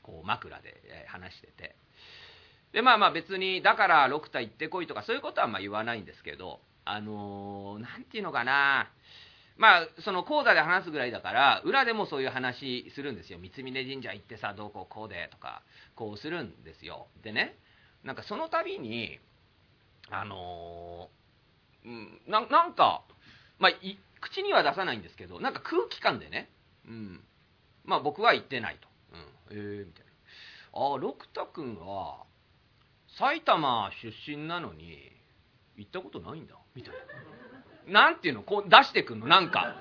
こう枕でえー話しててでまあまあ別にだから六太行ってこいとかそういうことはまあ言わないんですけどあのーていうのかな。まあその講座で話すぐらいだから裏でもそういう話するんですよ。三峯神社行ってさどうこうこうでとかこうするんですよ。でねなんかその度にあのーうん、ななんか、まあ、い口には出さないんですけどなんか空気感でね、うん、まあ僕は行ってないと、うん、ええみたいな。あ六太君は埼玉出身なのに行ったことないんだみたいな。なんていうのこう出してくんのなんか。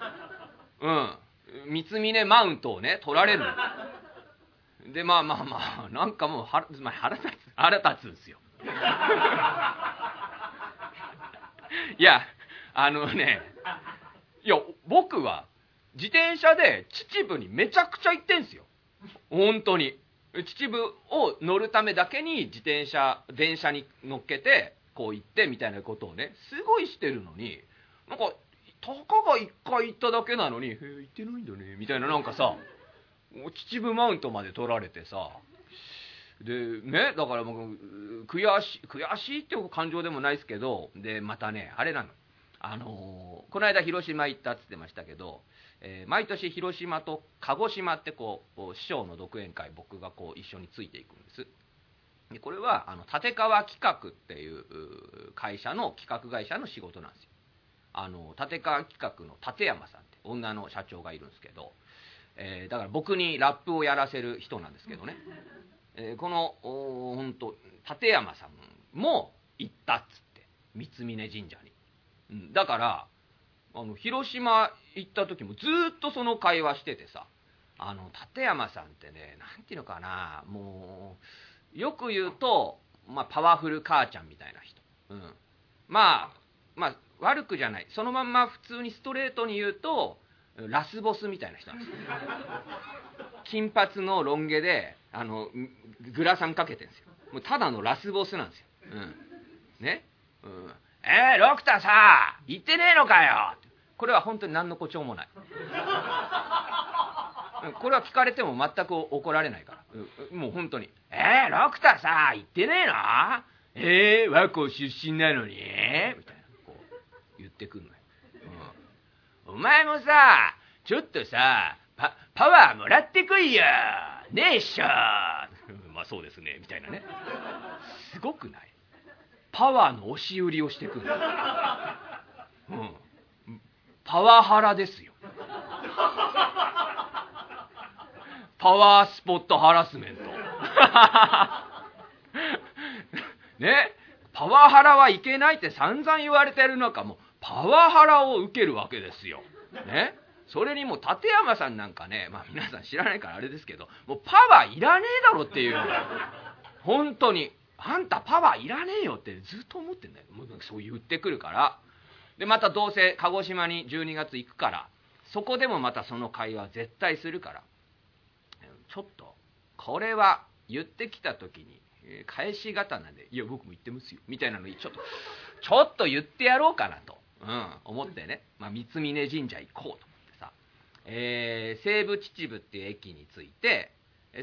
うん。三峯マウントをね取られるでまあまあまあなんかもう腹,、腹立つ腹立つんですよ。いやあのねいや僕は自転車で秩父にめちゃくちゃ行ってんすよ。本当に。秩父を乗るためだけに自転車電車に乗っけてこう行ってみたいなことをねすごいしてるのになんかたかが1回行っただけなのに「へえ行ってないんだね」みたいななんかさ秩父マウントまで取られてさでねだから僕悔しい悔しいっていう感情でもないですけどでまたねあれなの。あのーこの間広島行ったっつってましたけど、えー毎年広島と鹿児島ってこう師匠の独演会僕がこう一緒についていくんです。でこれはあの立川企画っていう会社の企画会社の仕事なんですよ。あの立川企画の立山さんって女の社長がいるんですけど、えーだから僕にラップをやらせる人なんですけどね、えーこのおーほんと立山さんも行ったっつって三峯神社に、うん、だからあの広島行った時もずっとその会話しててさ。あの立山さんってねなんていうのかな。もうよく言うと、まあ、パワフル母ちゃんみたいな人、うん、まあまあ悪くじゃない。そのまんま普通にストレートに言うとラスボスみたいな人なんです。よ金髪のロン毛であのグラサンかけてるんですよ。もうただのラスボスなんですよ、うん、ね、うん、えー、ロクタさ行ってねえのかよ。これは本当に何の誇張もない。これは聞かれても全く怒られないから。もう本当に「えー、ロクタさ行ってねえの？えー、和光出身なのに?」みたいな。こう言ってくんのよ、うん、お前もさちょっとさパパワーもらってこいよ。ねえっしょまあそうですね。みたいなね。すごくない？パワーの押し売りをしてくるうん。パワハラですよ。パワースポットハラスメント。<laughs> ねパワハラはいけないって散々言われてる中も。パワハラを受けるわけですよ。ねそれにもう立山さんなんかねまあ皆さん知らないからあれですけどもうパワーいらねえだろっていう。本当に。あんたパワーいらねえよってずっと思ってんだよ。もうそう言ってくるから。でまたどうせ鹿児島に12月行くからそこでもまたその会話絶対するから。ちょっとこれは言ってきた時に返し刀で「いや僕も言ってますよ」みたいなのにちょっとちょっと言ってやろうかなと、うん、思ってね、まあ、三峯神社行こうと思ってさ、えー西武秩父っていう駅に着いて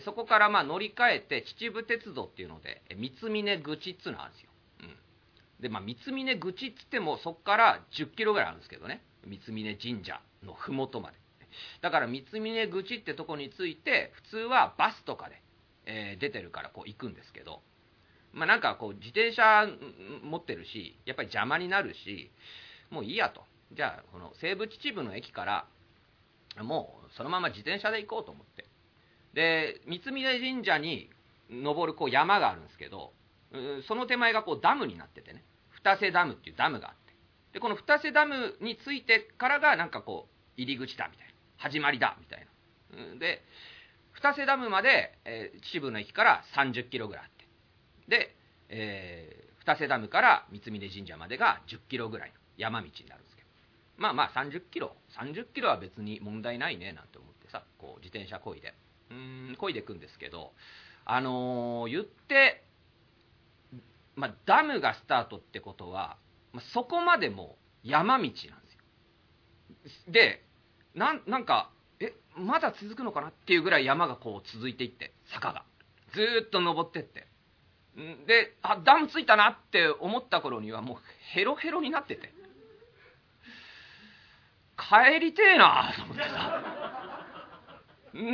そこからまあ乗り換えて秩父鉄道っていうので三峯口っつうのあるんですよ、でまあ三峯口っつってもそこから1 0キロぐらいあるんですけどね。三峯神社の麓まで。だから三峯口ってとこに着いて普通はバスとかで、えー出てるからこう行くんですけど。まあなんかこう自転車持ってるしやっぱり邪魔になるしもういいやと。じゃあこの西武秩父の駅からもうそのまま自転車で行こうと思って。で三峯神社に登るこう山があるんですけどその手前がこうダムになっててね。二瀬ダムっていうダムがあって。でこの二瀬ダムについてからがなんかこう入り口だみたいな。始まりだみたいな。で二瀬ダムまで、えー秩父の駅から30キロぐらいあって。で、えー二瀬ダムから三峯神社までが10キロぐらいの山道になるんですけど。まあまあ30キロ30キロは別に問題ないねなんて思ってさこう自転車こいで。うんこいでくんですけどあのー言って、まあ、ダムがスタートってことは、まあ、そこまでも山道なんですよ。でなんかえまだ続くのかなっていうぐらい山がこう続いていって坂が。ずっと登ってって。であダムついたなって思った頃にはもうヘロヘロになってて。帰りてえなと思ってさ。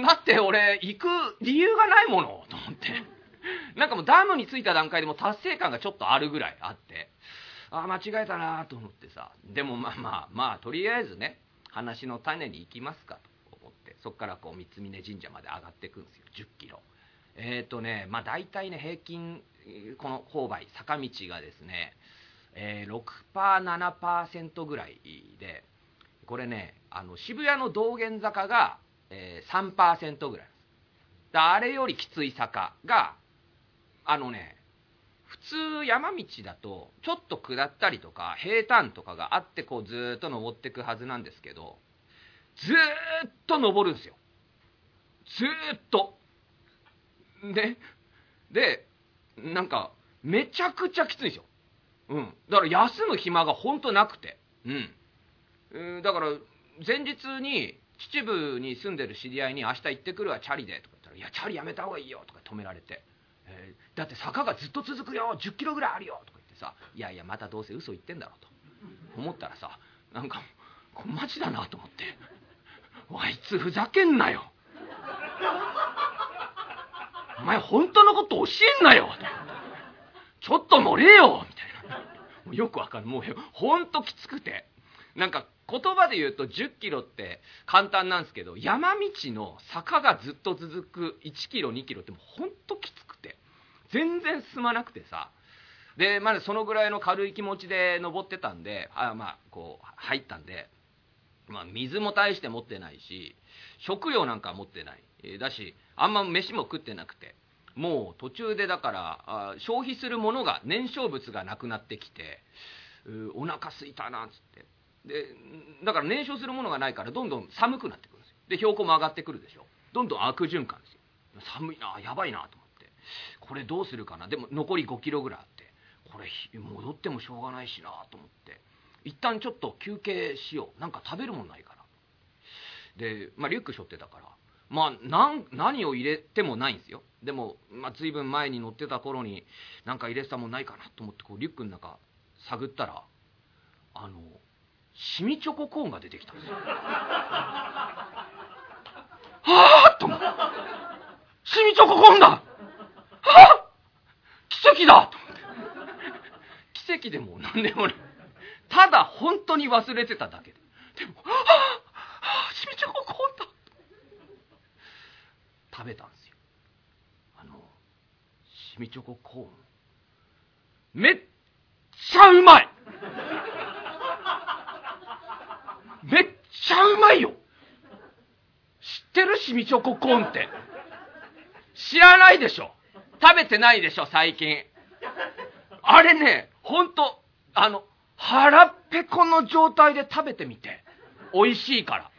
だって俺行く理由がないものと思って。<laughs> なんかもうダムに着いた段階でも達成感がちょっとあるぐらいあってああ間違えたなと思ってさでもまあまあまあとりあえずね話の種に行きますかと思ってそこからこう三峯神社まで上がっていくんですよ。1 0キロ。えっ、ー、とねまあ大体ね平均この勾配坂道がですね、えー、6%7% ぐらいでこれねあの渋谷の道玄坂が、えー、3%ぐらい。あれよりきつい坂があのね普通山道だとちょっと下ったりとか平坦とかがあってこうずっと登っていくはずなんですけどずっと登るんですよ。ずっと。ででなんかめちゃくちゃきついんですよ。うん。だから休む暇が本当なくて。うんだから前日に秩父に住んでる知り合いに「明日行ってくるわチャリで」とか言ったら「いやチャリやめた方がいいよ」とか止められて。えー、だって坂がずっと続くよ1 0キロぐらいあるよとか言ってさいやいやまたどうせ嘘言ってんだろうと思ったらさなんかマジだなと思ってあいつふざけんなよお前本当のこと教えんなよちょっと乗れよみたいな。よくわかるもうほんときつくて。なんか言葉で言うと10キロって簡単なんですけど山道の坂がずっと続く1キロ2キロってもうほんときつくて全然進まなくてさ。でまだそのぐらいの軽い気持ちで登ってたんであまあこう入ったんで、まあ、水も大して持ってないし食料なんか持ってない。だしあんま飯も食ってなくてもう途中でだから消費するものが燃焼物がなくなってきてお腹すいたなっつって。でだから燃焼するものがないからどんどん寒くなってくるんですよ。で標高も上がってくるでしょ。どんどん悪循環ですよ。寒いなやばいなと思って。これどうするかな。でも残り5キロぐらいあって。これ戻ってもしょうがないしなと思って。一旦ちょっと休憩しよう。なんか食べるもんないから。で、まあ、リュック背負ってたから。まあ何何を入れてもないんですよ。でも、まあ、随分前に乗ってた頃に何か入れてたもんないかなと思ってこうリュックの中探ったらあのシミチョココーンが出てきたんですよ。はあと思って。シミチョココーンだはあ奇跡だと思って。奇跡でも何でもない。ただ本当に忘れてただけで。でも、はあ、はあ、シミチョココーンだ食べたんですよ。あの、シミチョココーン。めっちゃうまいめっちゃうまいよ知ってる？しみチョココーンって。知らないでしょ食べてないでしょ最近。あれね、ほんと、あの、腹ペコの状態で食べてみて。美味しいから。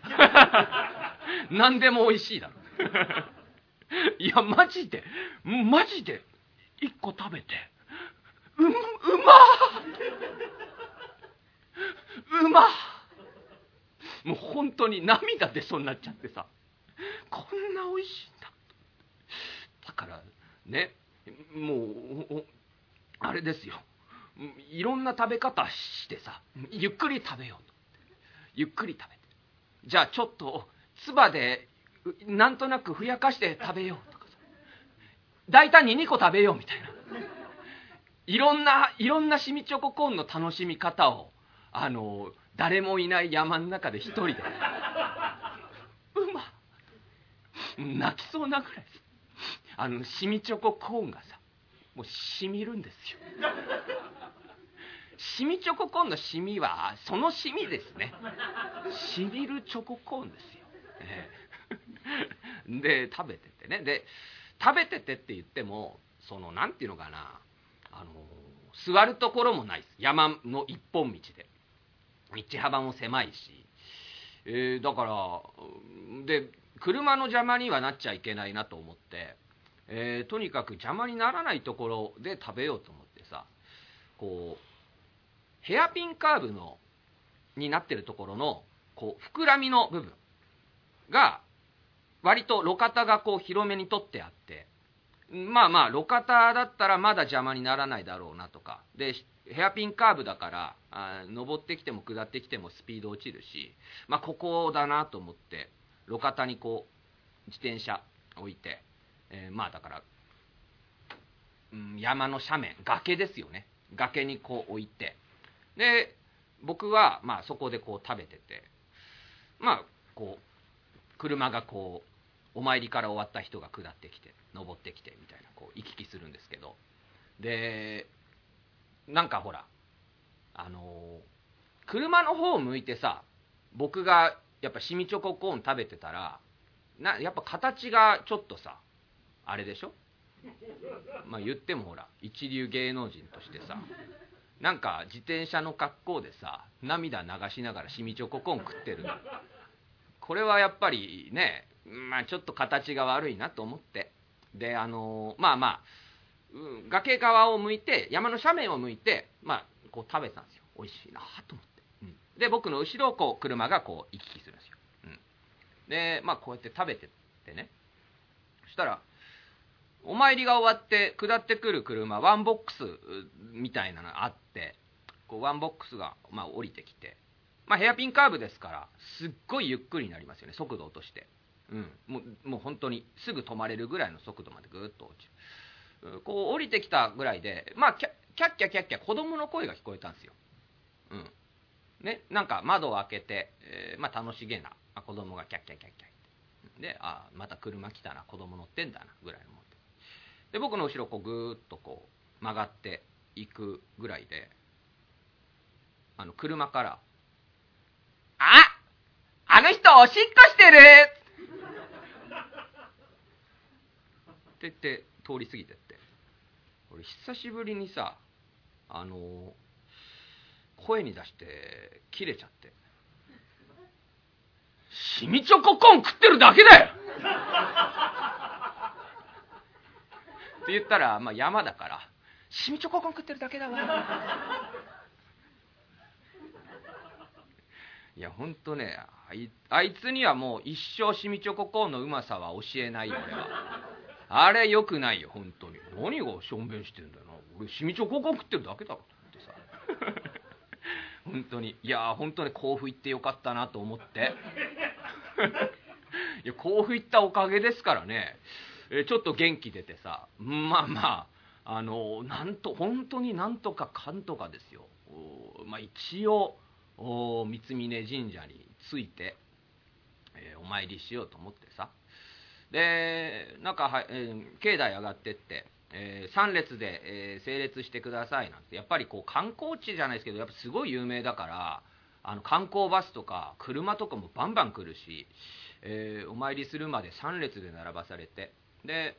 <laughs> 何でも美味しいだろ。<laughs> いや、マジで、マジで、一個食べて、う、うまうまもう本当に涙出そうになっちゃってさ。こんな美味しいんだ。だからねもうあれですよ。いろんな食べ方してさゆっくり食べようと。ゆっくり食べて。じゃあちょっと唾でなんとなくふやかして食べようとかさ。大胆に2個食べようみたいな。いろんないろんなしみチョココーンの楽しみ方をあの誰もいない山の中で一人で。うま泣きそうなぐらいあのしみチョココーンがさもうしみるんですよ。しみチョココーンのしみはそのしみですね。しみるチョココーンですよ、えー、で食べててね。で食べててって言ってもその何ていうのかな。あの座るところもないです。山の一本道で。道幅も狭いし、えー、だからで車の邪魔にはなっちゃいけないなと思って、えー、とにかく邪魔にならないところで食べようと思ってさ。こうヘアピンカーブのになってるところのこう膨らみの部分が割と路肩がこう広めに取ってあって。まあまあ路肩だったらまだ邪魔にならないだろうなとか。でヘアピンカーブだからあ登ってきても下ってきてもスピード落ちるし、まあ、ここだなと思って路肩にこう自転車置いて、えーまあだから、うん、山の斜面崖ですよね。崖にこう置いて。で僕はまあそこでこう食べてて。まあこう車がこうお参りから終わった人が下ってきて登ってきてみたいなこう行き来するんですけど。でなんかほらあのー車の方向いてさ僕がやっぱシミチョココーン食べてたらなやっぱ形がちょっとさあれでしょ？まあ言ってもほら一流芸能人としてさなんか自転車の格好でさ涙流しながらシミチョココーン食ってるこれはやっぱりねまあちょっと形が悪いなと思って。であのまあまあ崖側を向いて山の斜面を向いてまあこう食べたんですよ。美味しいなと思って、うん。で僕の後ろをこう車がこう行き来するんですよ、うん。でまあこうやって食べてってね。そしたらお参りが終わって下ってくる車ワンボックスみたいなのがあってこうワンボックスが、まあ、降りてきて、まあ、ヘアピンカーブですからすっごいゆっくりになりますよね速度落として、うん、もうもう本当にすぐ止まれるぐらいの速度までぐっと落ちる。こう降りてきたぐらいで、まあ、キャキャッキャキャッキャ子供の声が聞こえたんですよ、うん。ね、なんか窓を開けて、えーまあ、楽しげな子供がキャッキャキャッキャってであまた車来たな子供乗ってんだなぐらいのもんでで僕の後ろこうぐーっとこう曲がっていくぐらいであの車から「ああの人おしっこしてる!」って言って通り過ぎてって。俺久しぶりにさあの声に出して切れちゃって「シミチョココーン食ってるだけだよ!」って言ったら、まあ、山だから「シミチョココーン食ってるだけだわ」いやほんとねあいあいつにはもう一生シミチョココーンのうまさは教えないよ俺は。あれよくないよ本当に。何がしょんべんしてんだよな。俺シミチョココ食ってるだけだろってさ。<laughs> 本当に。いや本当に甲府行ってよかったなと思って。<laughs> いや甲府行ったおかげですからね。えーちょっと元気出てさ。まあまああのなんと本当になんとかかんとかですよ。おまあ一応お三峯神社に着いて、えーお参りしようと思ってさでなんかは、えー境内上がってって、え3列で、えー整列してくださいなんて。やっぱりこう観光地じゃないですけどやっぱすごい有名だからあの観光バスとか車とかもバンバン来るし、えーお参りするまで3列で並ばされて。で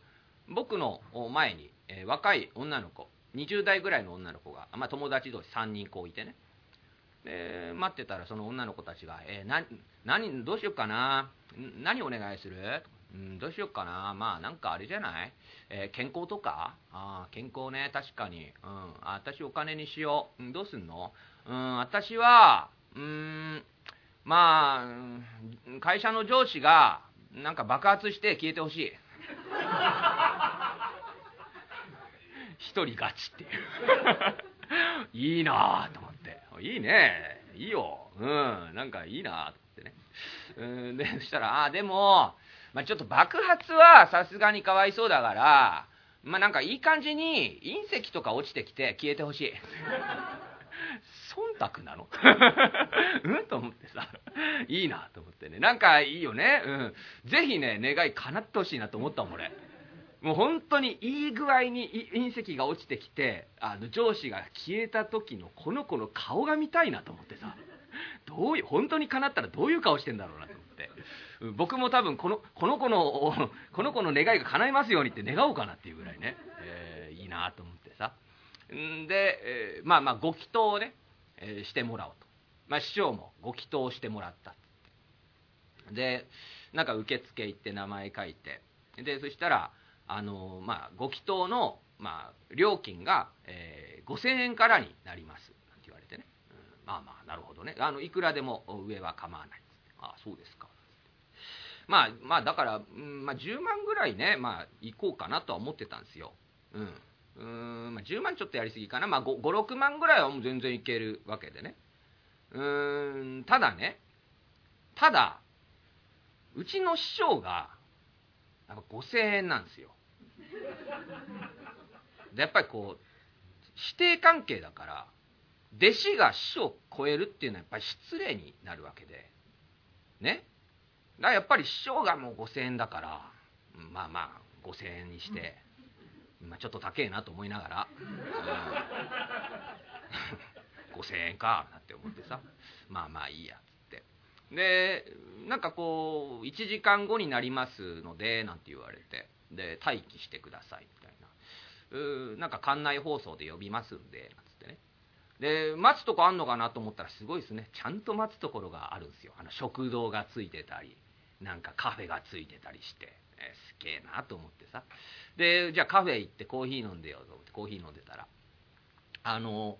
僕の前に、えー若い女の子20代ぐらいの女の子が、まあ、友達同士3人こういてね。で待ってたらその女の子たちが「えーな何どうしよっかな何お願いする?」うん、どうしよっかな。まあなんかあれじゃない、えー健康とか？あ健康ね。確かに、うん、私お金にしよう、うん、どうすんの？うん私はうんまあ会社の上司がなんか爆発して消えてほしい。一人勝ちっていう。いいなぁと思って。いいね。いいよ。うんなんかいいなぁと思ってね。うんでそしたらあでも、まあ、ちょっと爆発はさすがにかわいそうだからまあなんかいい感じに隕石とか落ちてきて消えてほしい。忖度なの？<laughs> うん？と思ってさ。いいなと思ってね。なんかいいよね。うん。ぜひね願い叶ってほしいなと思ったもん俺。もう本当にいい具合に隕石が落ちてきてあの上司が消えた時のこの子の顔が見たいなと思ってさ。どういう本当に叶ったらどういう顔してんだろうなと。思って僕も多分このこの子の <laughs> この子の願いが叶いますようにって願おうかなっていうぐらいね、えーいいなと思ってさ。んで、えーまあまあご祈祷をね、えーしてもらおうと、まあ、師匠もご祈祷してもらったでなんか受付行って名前書いて。でそしたらあの、まあ、ご祈祷の、まあ、料金が、えー5000円からになりますなんて言われてね、うんまあまあなるほどね。あのいくらでも上は構わないっああそうですか。まあ、まあ、だから、うんまあ、10万ぐらいね、まあ、行こうかなとは思ってたんですよ。うん。うーん、まあ、10万ちょっとやりすぎかな。まあ、5、6万ぐらいはもう全然いけるわけでね。うーん、ただね、ただ、うちの師匠が、なんか5000円なんですよ。で、やっぱりこう、師弟関係だから、弟子が師匠を超えるっていうのはやっぱり失礼になるわけで。ね。だやっぱり師匠がもう5000円だから、まあまあ、5000円にして、まあ、ちょっと高えなと思いながら、うん、<laughs> 5000円かなんて思ってさ、まあまあいいや、つって。で、なんかこう、1時間後になりますので、なんて言われて、で、待機してください、みたいな。うーなんか館内放送で呼びますんで、なんつってね。で、待つとこあんのかなと思ったらすごいですね。ちゃんと待つところがあるんですよ。あの食堂がついてたり、なんかカフェがついてたりして、えーすげえなと思ってさ。で、じゃあカフェ行ってコーヒー飲んでよと思ってコーヒー飲んでたら、あの、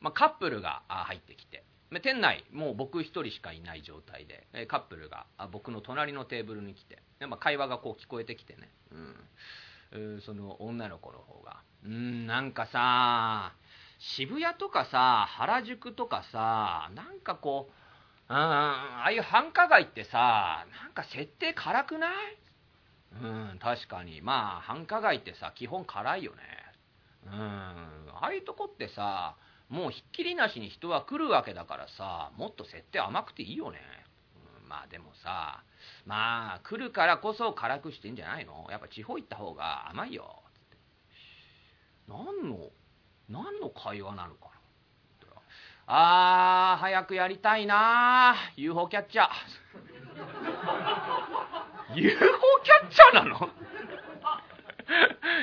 まあ、カップルが入ってきて、ま店内、もう僕一人しかいない状態で、えカップルが僕の隣のテーブルに来て、でまあ、会話がこう聞こえてきてね、うんその女の子の方が、うん、なんかさ、渋谷とかさ、原宿とかさ、なんかこう、うん、ああいう繁華街ってさ、なんか設定辛くない？うん、確かに。まあ、繁華街ってさ、基本辛いよね。うん、ああいうとこってさ、もうひっきりなしに人は来るわけだからさ、もっと設定甘くていいよね。うん、まあでもさ、まあ、来るからこそ辛くしてんじゃないの？やっぱ地方行った方が甘いよ。つって何の、何の会話なのかな？あー、早くやりたいな UFO キャッチャー。UFO キャッチャーなの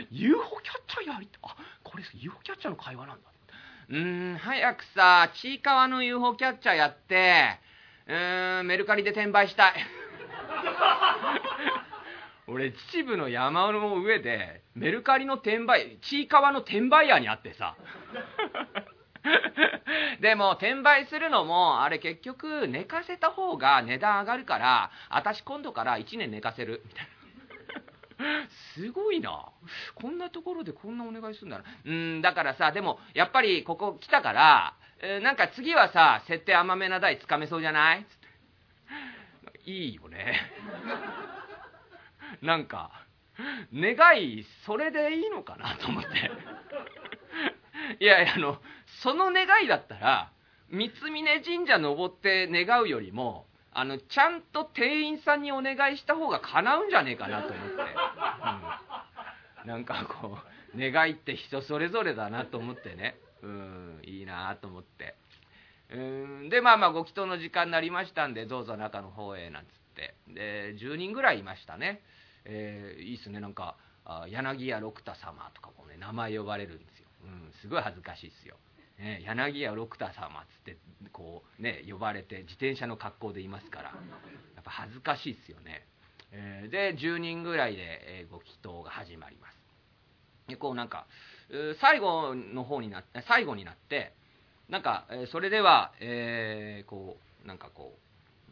?UFO キャッチャーやりたい？あ、これ UFO キャッチャーの会話なんだ。うーん、早くさ、ちいかわの UFO キャッチャーやって、うーん、メルカリで転売したい。俺、秩父の山の上で、メルカリの転売、ちいかわの転売屋に会ってさ。<laughs> でも、転売するのも、あれ結局、寝かせた方が値段上がるから、私今度から1年寝かせる、みたいな。すごいな。こんなところでこんなお願いするんだな。うん、だからさ、でも、やっぱりここ来たから、えーなんか次はさ、設定甘めな台つかめそうじゃない？つっていいよね。<laughs> なんか、願い、それでいいのかなと思って。いやいや、あの、その願いだったら、三峯神社登って願うよりも、あの、ちゃんと店員さんにお願いした方が叶うんじゃねえかなと思って。うん、なんかこう、願いって人それぞれだなと思ってね。うん、いいなと思って。うん、で、まあまあ、ご祈祷の時間になりましたんで、どうぞ中の方へ、なんつって。で、10人ぐらいいましたね。えーいいっすね、なんか、柳家六太様とかもね、名前呼ばれるんですよ。うん、すごい恥ずかしいですよ。ね、柳家六太様っつってこうね呼ばれて自転車の格好でいますからやっぱ恥ずかしいですよね、えーで10人ぐらいで、えご祈祷が始まります。でこうなんかう最後の方になって最後になってなんか、えそれでは、えーこうなんかこ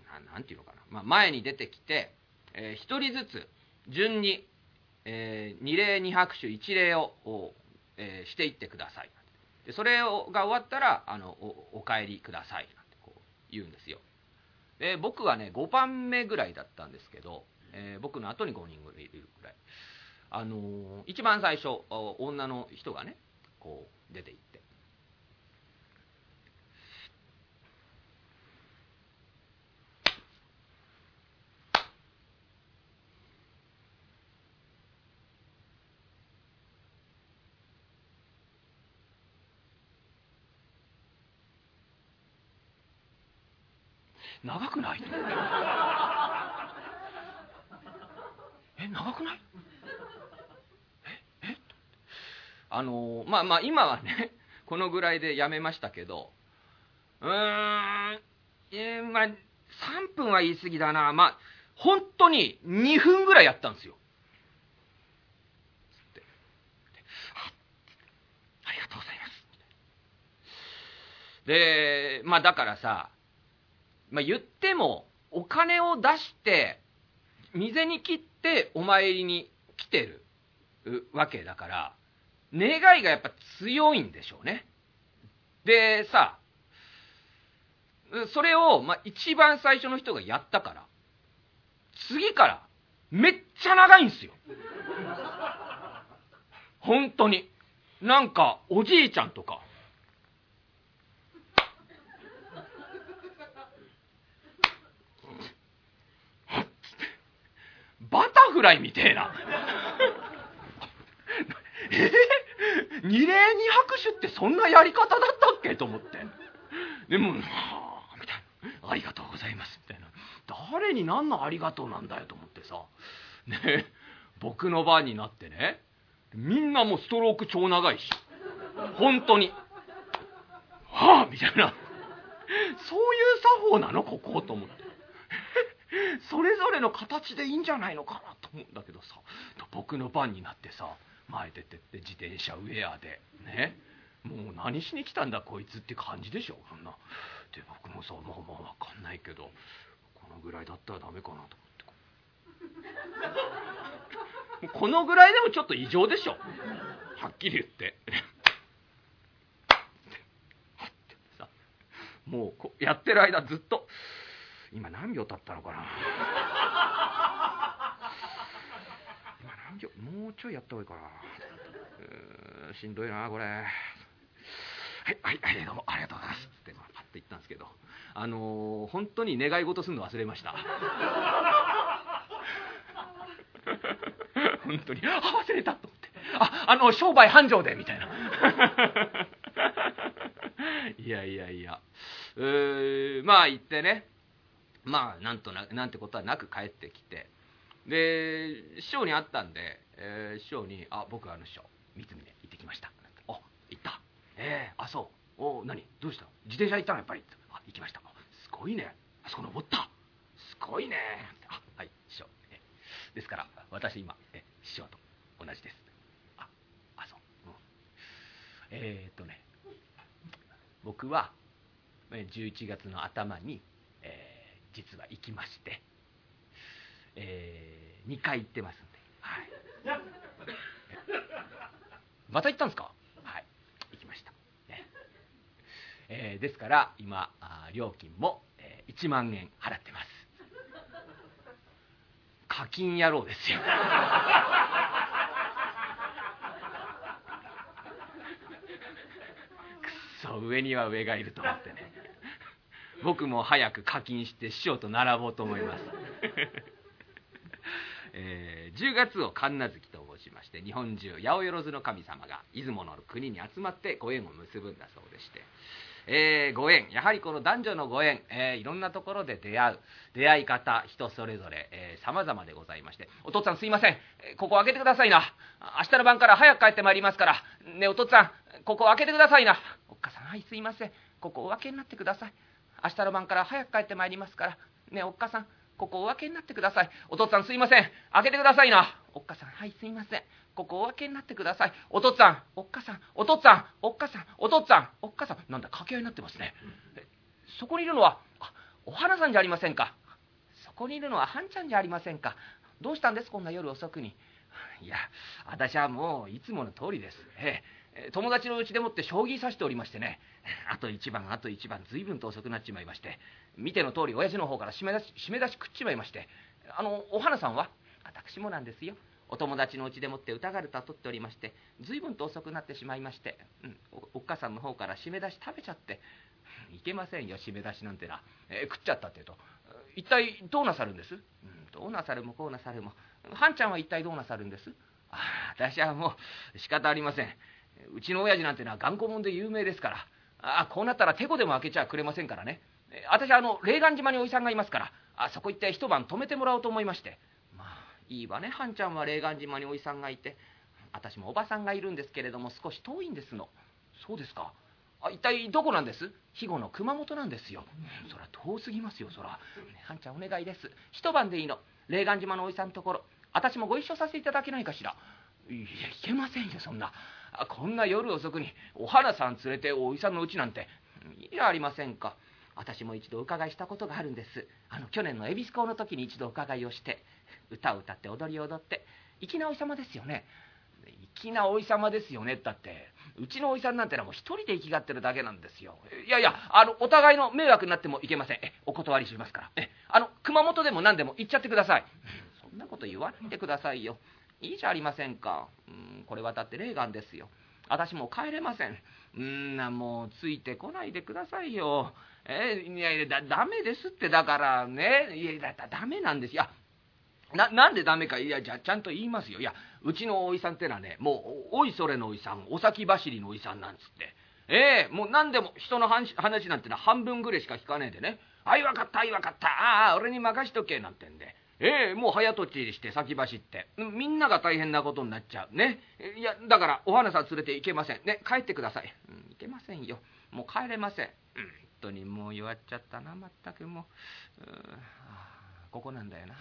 うななんていうのかな、まあ、前に出てきて、えー一人ずつ順に、えー二礼二拍手一礼を、えーしていってください。でそれをが終わったらあのおお帰りくださいなんてこう言うんですよ。で僕はね5番目ぐらいだったんですけど、えー僕の後に5人ぐらいいるぐらい。あのー一番最初女の人がねこう出ていって長くない？え長くない？ええ？あのーまあまあ今はねこのぐらいでやめましたけどうーんえーまあ3分は言い過ぎだな。まあ本当に2分ぐらいやったんですよ。つって。でありがとうございます。でまあだからさまあ、言ってもお金を出して水に切ってお参りに来てるわけだから願いがやっぱ強いんでしょうね。でさそれを、まあ、一番最初の人がやったから次からめっちゃ長いんすよ。本当に。なんかおじいちゃんとかバタフライみてえな。え、二礼二拍手ってそんなやり方だったっけ？と思って。でも、はあ、みたいな。ありがとうございます、みたいな。誰に何のありがとうなんだよと思ってさ。ね僕の番になってね、みんなもうストローク超長いし、本当に。はあ？みたいな。そういう作法なの？ここと思って。それぞれの形でいいんじゃないのかなと思うんだけどさ。僕の番になってさ前出てって自転車ウェアでね。もう何しに来たんだこいつって感じでしょそんな。で僕もさまあまあ分かんないけどこのぐらいだったらダメかなと思って。このぐらいでもちょっと異常でしょ。はっきり言って。<laughs> もうやってる間ずっと今何秒経ったのかな？<laughs> 今何秒？もうちょいやった方がいいかな。しんどいなこれ。はいはいはいどうもありがとうございます。ってパッて言ったんですけど。あのー、本当に願い事するの忘れました。<laughs> 本当に。あ忘れたと思って。ああの商売繁盛でみたいな。<laughs> いやいやいや。うーまあ言ってねまあなんとななんてことはなく帰ってきて。で師匠に会ったんで、えー、師匠に「あ僕あの師匠三峰行ってきました」「あ行った。ええー、あそう。お何？どうした？自転車行ったの？やっぱり」あ行きました。すごいね。あそこ登った。すごいね。あはい師匠。えですから私今え師匠と同じです。ああそう、うん、えー、っとね。僕は11月の頭に実は行きまして、えー、2回行ってますんで、はい、<laughs> また行ったんですか？はい。行きました、ね。えー、ですから今料金も、えー、1万円払ってます。課金野郎ですよ。<laughs> くそ上には上がいると思ってね僕も早く課金して師匠と並ぼうと思います、えー、10月を神奈月と申しまして日本中八百万の神様が出雲の国に集まってご縁を結ぶんだそうでして、えー、ご縁やはりこの男女のご縁、えー、いろんなところで出会う出会い方人それぞれさまざまでございまして。お父さんすいません。ここ開けてくださいな。明日の晩から早く帰ってまいりますから。ねお父さんここ開けてくださいな。おっかさんはいすいません。ここお開けになってください。明日の晩から早く帰ってまいりますから。ねおっかさんここお分けになってください。お父さんすいません。開けてくださいな。おっかさんはいすいません。ここお分けになってください。お父さんおっかさんお父さんおっかさんお父さんおっかさん。なんだ掛け合いになってますね。そこにいるのはあお花さんじゃありませんか。そこにいるのははんちゃんじゃありませんか。どうしたんですこんな夜遅くに。いや私はもういつもの通りです。ええ。友達のうちでもって将棋指しておりましてね。<laughs> あと一番あと一番随分と遅くなっちまいまして。見ての通り親父の方から締め出し締め出し食っちまいまして。あのお花さんは私もなんですよ。お友達のうちでもって歌がると取っておりまして随分と遅くなってしまいまして、うん、おっかさんの方から締め出し食べちゃって。<laughs> いけませんよ締め出しなんてな、えー、食っちゃったって言うと。一体どうなさるんです、うん、どうなさるもこうなさるも。はんちゃんは一体どうなさるんです？ああ私はもう仕方ありません。うちの親父なんてのは頑固者で有名ですから。あこうなったらてこでも開けちゃくれませんからね。私あの霊岩島におじさんがいますから。あそこ行って一晩泊めてもらおうと思いまして。まあいいわね半ちゃんは。霊岩島におじさんがいて。私もおばさんがいるんですけれども少し遠いんですの。そうですか。あ一体どこなんです？肥後の熊本なんですよ、そら遠すぎますよそら、ね、半ちゃんお願いです。一晩でいいの。霊岩島のおじさんのところ。私もご一緒させていただけないかしら。いやいけませんよそんな。こんな夜遅くにお花さん連れておいさんのうちなんていいじゃありませんか。私も一度お伺いしたことがあるんです。あの去年の恵比寿港の時に一度お伺いをして歌を歌って踊りを踊って粋なお日様ですよね。粋なお日様ですよね。だってうちのおじさんなんてのはもう一人で生きがってるだけなんですよ。いやいやあのお互いの迷惑になってもいけません。えお断りしますから。えあの熊本でも何でも行っちゃってください。そんなこと言わないでくださいよ。いいじゃありませんか。うんこれはだってレーガンですよ。私もう帰れません。うんなもうついてこないでくださいよ。えいやいやだダメですってだからね。いやだだダメなんです。よななんでダメか。いやじゃちゃんと言いますよ。いやうちのおいさんってのはねもうおいそれのおいさんお先走りのおいさんなんつって。ええもう何でも人の話なんてのは半分ぐらいしか聞かねえでね「はい分かったはい分かった。ああ俺に任しとけ」なんてんで。ええもう早とちりして先走って。みんなが大変なことになっちゃう。ね。いやだからお花さん連れて行けません。ね帰ってください、うん、行けませんよ。もう帰れません、うん、本当にもう弱っちゃったな。まったくもう。うここなんだよな。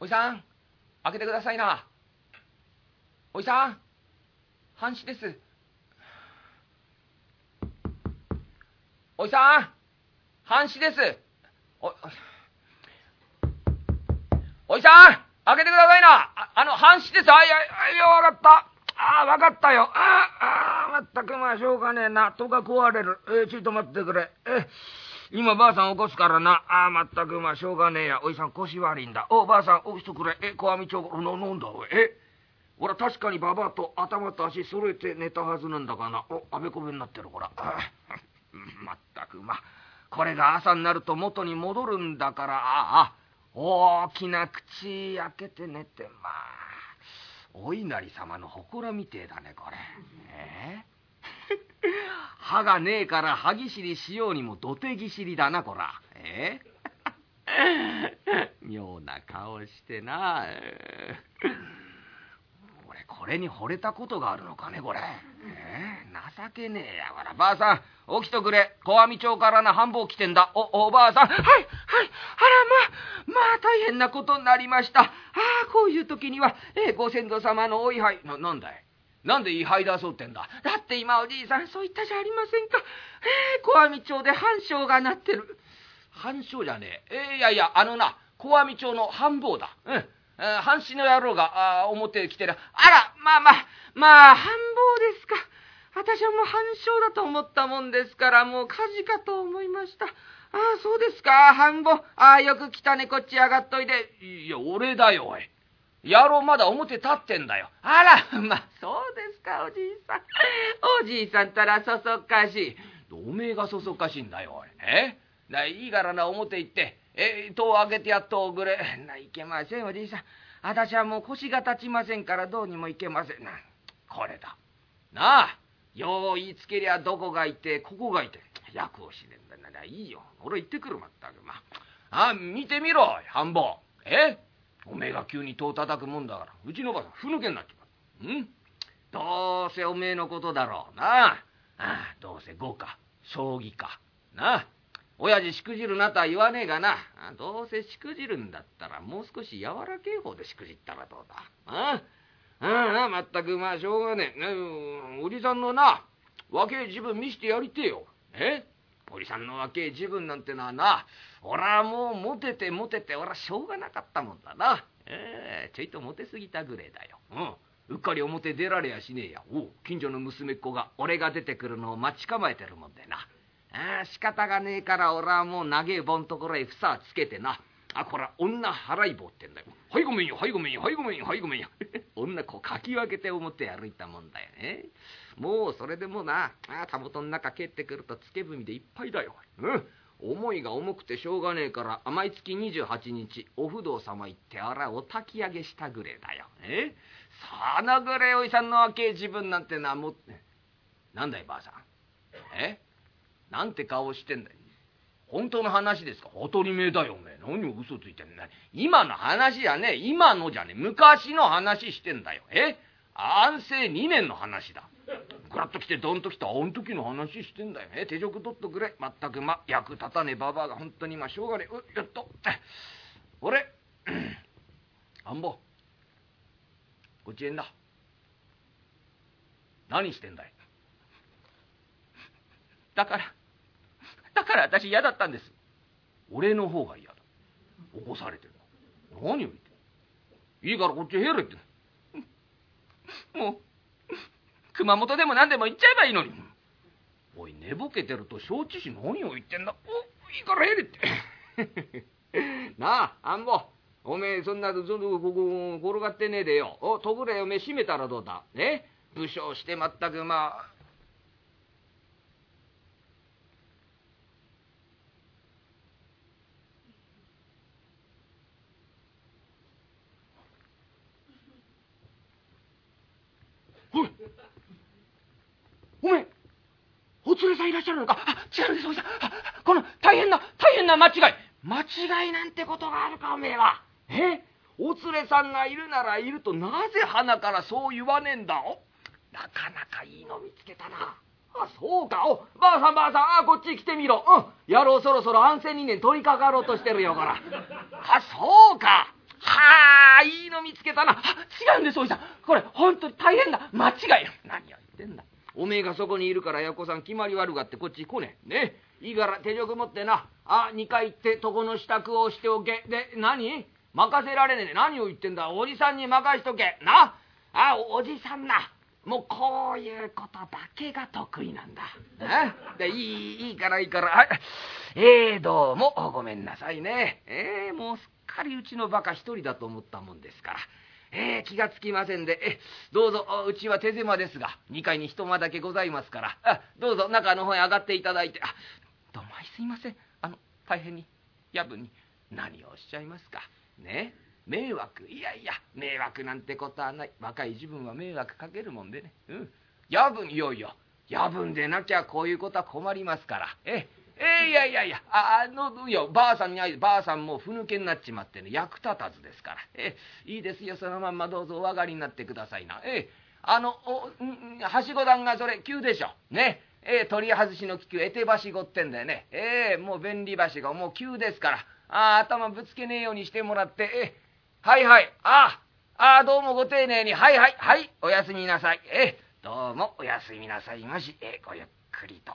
おじさん開けてくださいな。おじさん半死です。おじさん半死ですおおじさん開けてくださいなああの半死ですあいやいやわかったああわかったよああまったくまあしょうがねえな戸が壊れるえー、ちょっと待ってくれえ今ばあさん起こすからな。ああ、まったくまあしょうがねえや。おじさん腰悪いんだ。おばあさん起きてくれ。え、小網町、な、なんだおい。え俺は確かにばばと頭と足揃えて寝たはずなんだがな。お、あべこべになってる、ほら。まったくまあ。これが朝になると元に戻るんだから、ああ、大きな口開けて寝て、まあ。お稲荷様の祠みてえだね、これ。えー <laughs> 歯がねえから歯ぎしりしようにも土手ぎしりだなこらええ？<laughs> 妙な顔してなこれに惚れたことがあるのかねこれ、えー、情けねえやわらばあさん起きとくれ小網町からな繁忙来てんだおおばあさんはいはいあらままあ大変なことになりましたああこういう時には、えー、ご先祖様のお位牌ななんだい？なんで位牌出そうってんだ？だって今おじいさんそう言ったじゃありませんか。えー、小網町で半章がなってる。半章じゃねえ。えー、いやいや、あのな、小網町の半坊だ。うん。半死の野郎が、あ表来てる。あら、まあまあ、まあ、半坊ですか。私はもう半章だと思ったもんですから、もう火事かと思いました。ああ、そうですか、半坊。ああ、よく来たね、こっち上がっといて。いや、俺だよ、おい。野郎まだ表立ってんだよ。あら、<laughs> まあ、そうですか、おじいさん。おじいさんたらそそっかしい。おめえがそそっかしいんだよ、おい。え？ないいからな、表行って、え、戸を開けてやっとおくれ。な、いけません、おじいさん。私はもう腰が立ちませんからどうにもいけませんな。これだ。なあ、よう言いつけりゃどこがいて、ここがいて。役をしねえんだならいいよ。俺行ってくるまったく。まあ、あ、見てみろ、半坊。え？おめえが急に戸を叩くもんだからうちのばさんふぬけになっちまう。うん？どうせおめえのことだろうなああどうせ碁か将棋かなあ？親父しくじるなとは言わねえがなどうせしくじるんだったらもう少し柔らけえ方でしくじったらどうだああああまったくまあしょうがねえおじさんのな若え自分見してやりてえよえ？おじさんの若え自分なんてのはな俺はもうモテてモテて俺はしょうがなかったもんだな。えー、ちょいとモテすぎたぐれえだよ。うん。うっかり表出られやしねえや。お近所の娘っ子が俺が出てくるのを待ち構えてるもんでな。ああ、仕方がねえから俺はもう長え盆ところへ房つけてな。あ、こら、女払い棒ってんだよ。はいごめんよ、はいごめんよ、はいごめんよ、はいごめんよ。<laughs> 女こうかき分けて表歩いたもんだよね。もうそれでもな、あたもとの中蹴ってくるとつけ踏みでいっぱいだよ。うん。思いが重くてしょうがねえから毎月28日お不動様行ってあらお焚き上げしたぐれだよ。え？そのぐれおいさんの若え自分なんてなもなんだいばあさん？え？なんて顔してんだよ。本当の話ですか？当たり前だよおめえ。何を嘘ついてんだ今の話じゃねえ。今のじゃねえ。昔の話してんだよ。え？安政2年の話だ。グラッと来てドンと来た。あん時の話してんだよ。ね手錠取っとくれ。まったくま役立たねえばばあが。本当にまあしょうがねえ。うやっと。俺あん。ぼこっちへんだ。何してんだい？だからだから私嫌だったんです。俺の方が嫌だ。起こされてる何を言っていいからこっちへれって。もう熊本でも何でも行っちゃえばいいのに。おい寝ぼけてると承知し何を言ってんだ。おいいからへれって。<laughs> なああんぼおめえそんなそのここ転がってねえでよ。おとぐれおめえ閉めたらどうだ。ね。武将してまったくまあおいおめえお連れさんいらっしゃるのか。あ違うんですおじさん。この大変な大変な間違い。間違いなんてことがあるかおめえは。え？お連れさんがいるならいるとなぜ鼻からそう言わねえんだ？おなかなかいいの見つけたな。あそうか。おばあさんばあさん。あこっち来てみろ。うん。野郎そろそろ安静にね取りかかろうとしてるよこら。あそうか。はあいいの見つけたな。違うんですおじさん。これ本当に大変だ間違い。何を言ってんだおめえがそこにいるからやっこさん決まり悪がってこっち来ねえ。ね。いいから手錠持ってな。あ2回行って床の支度をしておけ。で何？任せられねえ何を言ってんだ？おじさんに任しとけ。な。あおじさんな。もうこういうことだけが得意なんだ。でいいいいからいいから。はい、えー、どうも。ごめんなさいね。えー、もうすっかりうちのバカ一人だと思ったもんですから。えー、気がつきませんで、えどうぞ、うちは手狭ですが、2階に一間だけございますから、あどうぞ中の方へ上がっていただいて、あどうもすいません。あの、大変に、夜分に、何をおっしゃいますか。ね迷惑。いやいや迷惑なんてことはない。若い自分は迷惑かけるもんでね。うん。夜分いよいよ。夜分でなきゃこういうことは困りますから。ええ。えいやいやいやああのよばあさんにばあさんもふぬけになっちまってね役立たずですからえいいですよそのまんまどうぞお上がりになってくださいなえあのおはしご段がそれ急でしょねえ取り外しの気球えてばしごってんだよねええもう便利橋がもう急ですからあ頭ぶつけねえようにしてもらってえはいはい。ああ、どうもご丁寧に。はいはい。はい。おやすみなさい。えどうもおやすみなさいまし。えごゆっくりと。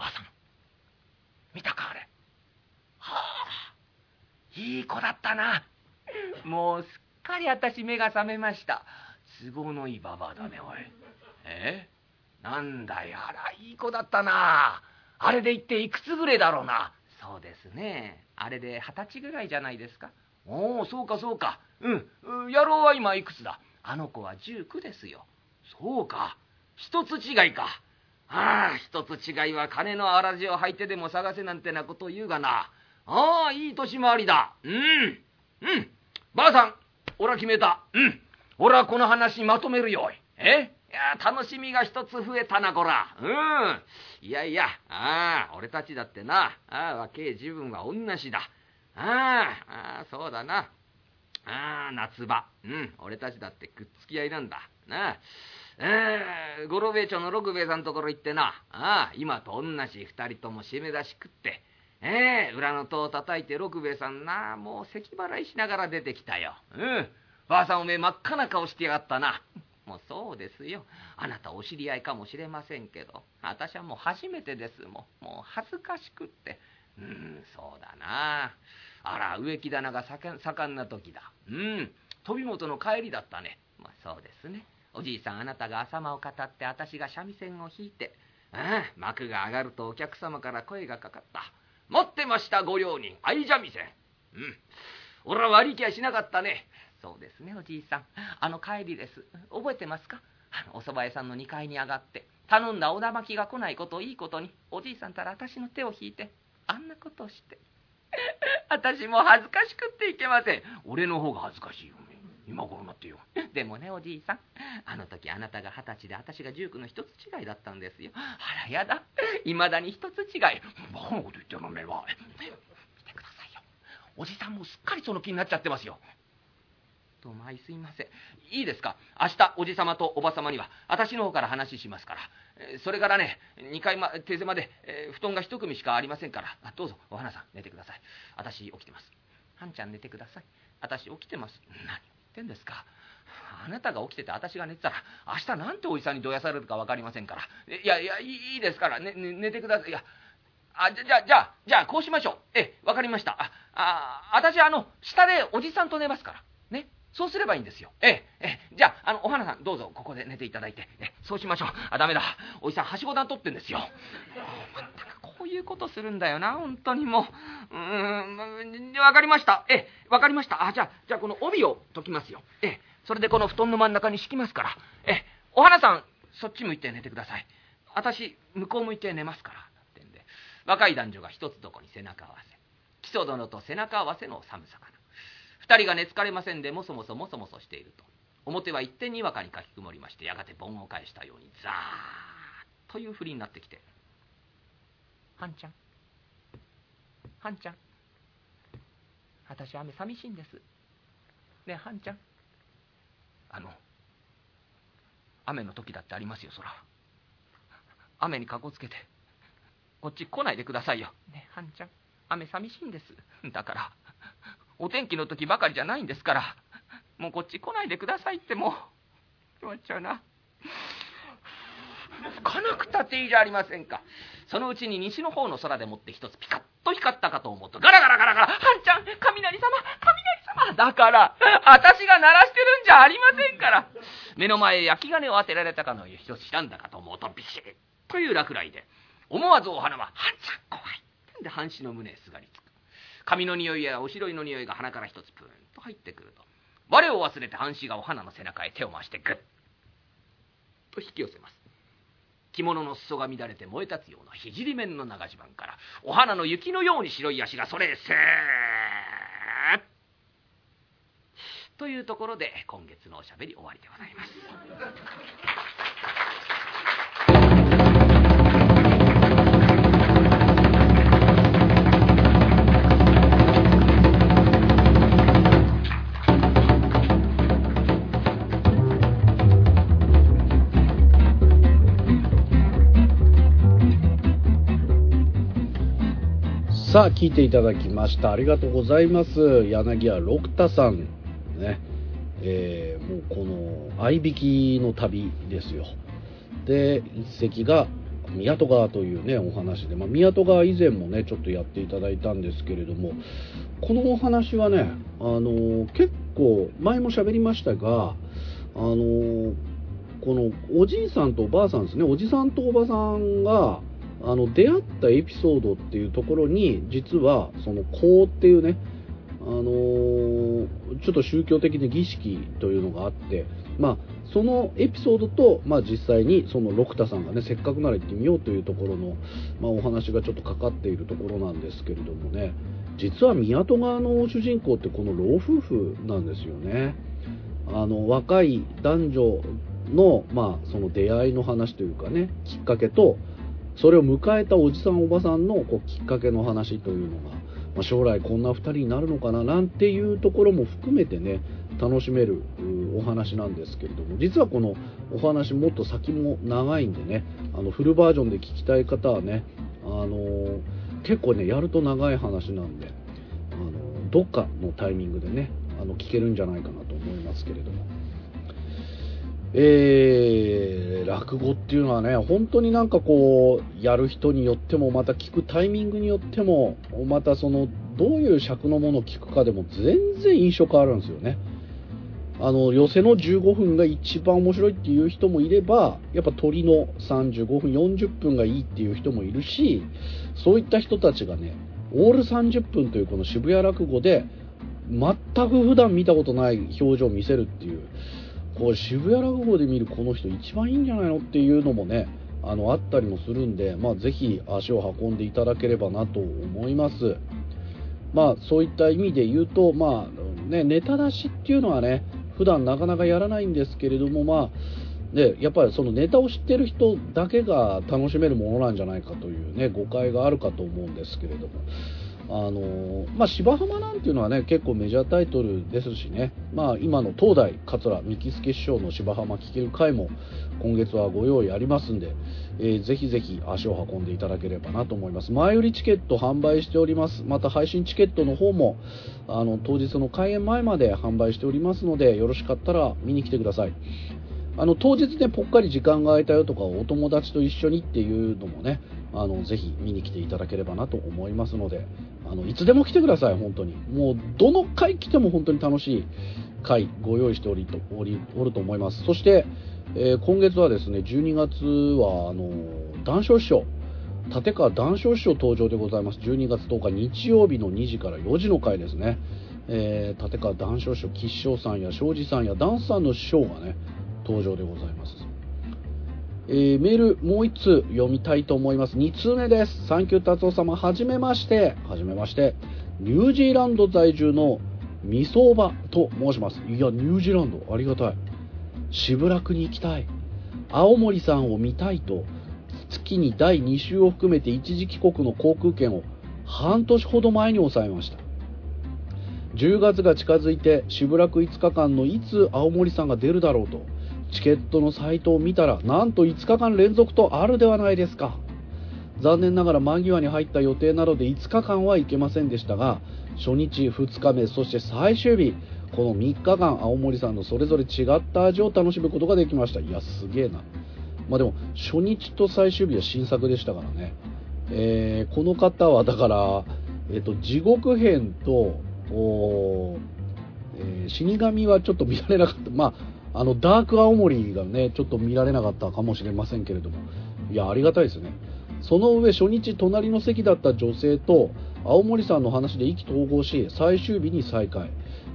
ばあさん、見たかあれ。はあ、いい子だったな。もうすっかり私目が覚めました。都合のいいばばあだね、おい。え？なんだよ、あら、いい子だったな。あれで言っていくつぐれだろうな。そうですね。あれで二十歳ぐらいじゃないですか。おお、そうかそうか。うん。野郎は今いくつだ？あの子は19ですよ。そうか。一つ違いか。ああ、一つ違いは金の荒地を履いてでも探せなんてなことを言うがな。ああ、いい年回りだ。うん。うん。ばあさん、俺は決めた。うん。俺はこの話まとめるよ。え？いや楽しみが一つ増えたなこらうんいやいやああ俺たちだってなああ若え自分は同じだああそうだなああ夏場うん俺たちだってくっつき合いなんだなあえー、五郎兵衛町の六兵衛さんのところ行ってなああ今と同じ二人とも締め出し食ってええー、裏の戸を叩いて六兵衛さんなもう咳払いしながら出てきたようんばあさんおめえ真っ赤な顔してやがったなもうそうですよ。あなたお知り合いかもしれませんけど、私はもう初めてですもん。もう恥ずかしくって。うん、そうだな。あら、植木棚が盛んな時だ。うん、飛元の帰りだったね。まあそうですね。おじいさんあなたが朝間を語って私が三味線を弾いて、ああ幕が上がるとお客様から声がかかった。持ってましたご両人、愛三味線。うん。俺は割り気はしなかったね。そうですねおじいさんあの帰りです覚えてますか？お蕎麦屋さんの2階に上がって頼んだおだまきが来ないことをいいことにおじいさんたら私の手を引いてあんなことをして <laughs> 私も恥ずかしくっていけません俺の方が恥ずかしいよ今頃なってよ <laughs> でもねおじいさん。あの時あなたが二十歳で私が19の一つ違いだったんですよ。あらやだ。いまだに一つ違い。バカなこと言ってるのめは。見てくださいよ。おじさんもすっかりその気になっちゃってますよ。どうもすいません。いいですか？明日おじさまとおばさまには私の方から話しますから、えそれからね2階、ま、手狭で、えー、布団が一組しかありませんから。どうぞお花さん寝てください。私起きてます。はんちゃん寝てください。私起きてます。何？言ってんですか。あなたが起きてて私が寝てたら明日なんておじさんにどやされるか分かりませんから。いやいやいいですから、ねね、寝てください。いやあじゃじゃじゃじゃあこうしましょう。え分かりました。ああ私あの下でおじさんと寝ますから。そうすればいいんですよ。ええ、ええ、じゃあ、あの、お花さん、どうぞ、ここで寝ていただいて。えそうしましょう。あ、ダメだ。おじさん、はしご段取ってんですよ。まったく、こういうことするんだよな、本当にもう。うーん、わかりました。ええ、わかりました。あ、じゃあ、じゃあ、この帯を解きますよ。ええ、それでこの布団の真ん中に敷きますから。ええ、お花さん、そっち向いて寝てください。私、向こう向いて寝ますから。ってんで、若い男女が一つどこに背中合わせ。基礎殿と背中合わせの寒さかな。二人が寝つかれませんでもそもそもそもそしていると。表は一点にわかにかき曇りましてやがて盆を返したようにザーッというふりになってきて「はんちゃん。はんちゃん。私雨寂しいんです。ねえはんちゃん。あの雨の時だってありますよそら。雨にかこつけてこっち来ないでくださいよ。ねえはんちゃん。雨寂しいんです。だからお天気の時ばかりじゃないんですから、もうこっち来ないでくださいってもう、終わっちゃうな。吹かなくたっていいじゃありませんか。そのうちに西の方の空でもって一つピカッと光ったかと思うと、ガラガラガラガラ、はんちゃん、雷様、雷様。だから、私が鳴らしてるんじゃありませんから。目の前へ焼き金を当てられたかのよう一つ知らんだかと思うと、ビシッという落雷で、思わずお花は、はんちゃん怖い。ってんで半紙の胸へすがりつく。髪の匂いやおしろいの匂いが鼻から一つプーンと入ってくると我を忘れて半紙がお花の背中へ手を回してグッと引き寄せます着物の裾が乱れて燃え立つような聖面の長襦袢からお花の雪のように白い足がそれへせーというところで今月のおしゃべり終わりでございます。さあ、聞いていただきました。ありがとうございます。柳家六太さん。ね。えー、もうこの、合いびきの旅ですよ。で、一席が、宮戸川というね、お話で、まあ、宮戸川以前もね、ちょっとやっていただいたんですけれども、このお話はね、あの結構、前も喋りましたが、あのこのおじいさんとおばあさんですね、おじさんとおばさんが、あの出会ったエピソードっていうところに実はその香っていうねあのー、ちょっと宗教的な儀式というのがあって、まあ、そのエピソードと、まあ、実際にその六田さんがねせっかくなら行ってみようというところの、まあ、お話がちょっとかかっているところなんですけれどもね実は宮戸川の主人公ってこの老夫婦なんですよね。あの若い男女の,、まあその出会いの話というかねきっかけとそれを迎えたおじさんおばさんのこうきっかけの話というのが、まあ、将来こんな2人になるのかななんていうところも含めてね楽しめるお話なんですけれども実はこのお話もっと先も長いんでねあのフルバージョンで聞きたい方はね、あのー、結構ねやると長い話なんで、あのー、どっかのタイミングでねあの聞けるんじゃないかなと思いますけれども。えー、落語っていうのはね、本当になんかこう、やる人によっても、また聞くタイミングによっても、またその、どういう尺のものを聞くかでも全然印象変わるんですよね。あの、寄せの15分が一番面白いっていう人もいれば、やっぱ鳥の35分、40分がいいっていう人もいるし、そういった人たちがね、オール30分というこの渋谷落語で、全く普段見たことない表情を見せるっていう、こう渋谷落語で見るこの人一番いいんじゃないのっていうのもねあのあったりもするんで、まあ、ぜひ足を運んでいただければなと思います。まあ、そういった意味で言うと、まあね、ネタ出しっていうのはね普段なかなかやらないんですけれども、まあね、やっぱりそのネタを知ってる人だけが楽しめるものなんじゃないかというね誤解があるかと思うんですけれどもあのまあ、芝浜なんていうのはね結構メジャータイトルですしね、まあ、今の東大桂三木助師匠の芝浜聴ける会も今月はご用意ありますんで、えー、ぜひぜひ足を運んでいただければなと思います。前売りチケット販売しております。また配信チケットの方もあの当日の開演前まで販売しておりますのでよろしかったら見に来てください。あの当日ねぽっかり時間が空いたよとかお友達と一緒にっていうのもねあのぜひ見に来ていただければなと思いますのであのいつでも来てください本当に。もうどの回来ても本当に楽しい回ご用意しておりとおりおると思います。そして、えー、今月はですね12月はあの談笑師匠。立川談笑師匠登場でございます。12月10日日曜日の2時から4時の回ですね、えー、立川談笑師匠吉祥さんや庄司さんやダンスさんの師匠がね登場でございます。えー、メールもう1通読みたいと思います。2通目です。サンキュー達夫様、はじめまして。はじめまして。ニュージーランド在住のみそばと申します。いや、ニュージーランド、ありがたい。渋楽に行きたい。青森さんを見たいと、月に第2週を含めて一時帰国の航空券を半年ほど前に抑えました。10月が近づいて、渋楽5日間のいつ青森さんが出るだろうと、チケットのサイトを見たらなんと5日間連続とあるではないですか。残念ながら間際に入った予定なので5日間は行けませんでしたが初日2日目そして最終日この3日間青森さんのそれぞれ違った味を楽しむことができました。いやすげえな。まあでも初日と最終日は新作でしたからね。えー、この方はだから、えっと、地獄編と、えー、死神はちょっと見られなかった。まああの、ダーク青森がね、ちょっと見られなかったかもしれませんけれども、いや、ありがたいですね。その上、初日隣の席だった女性と、青森さんの話で意気投合し、最終日に再会。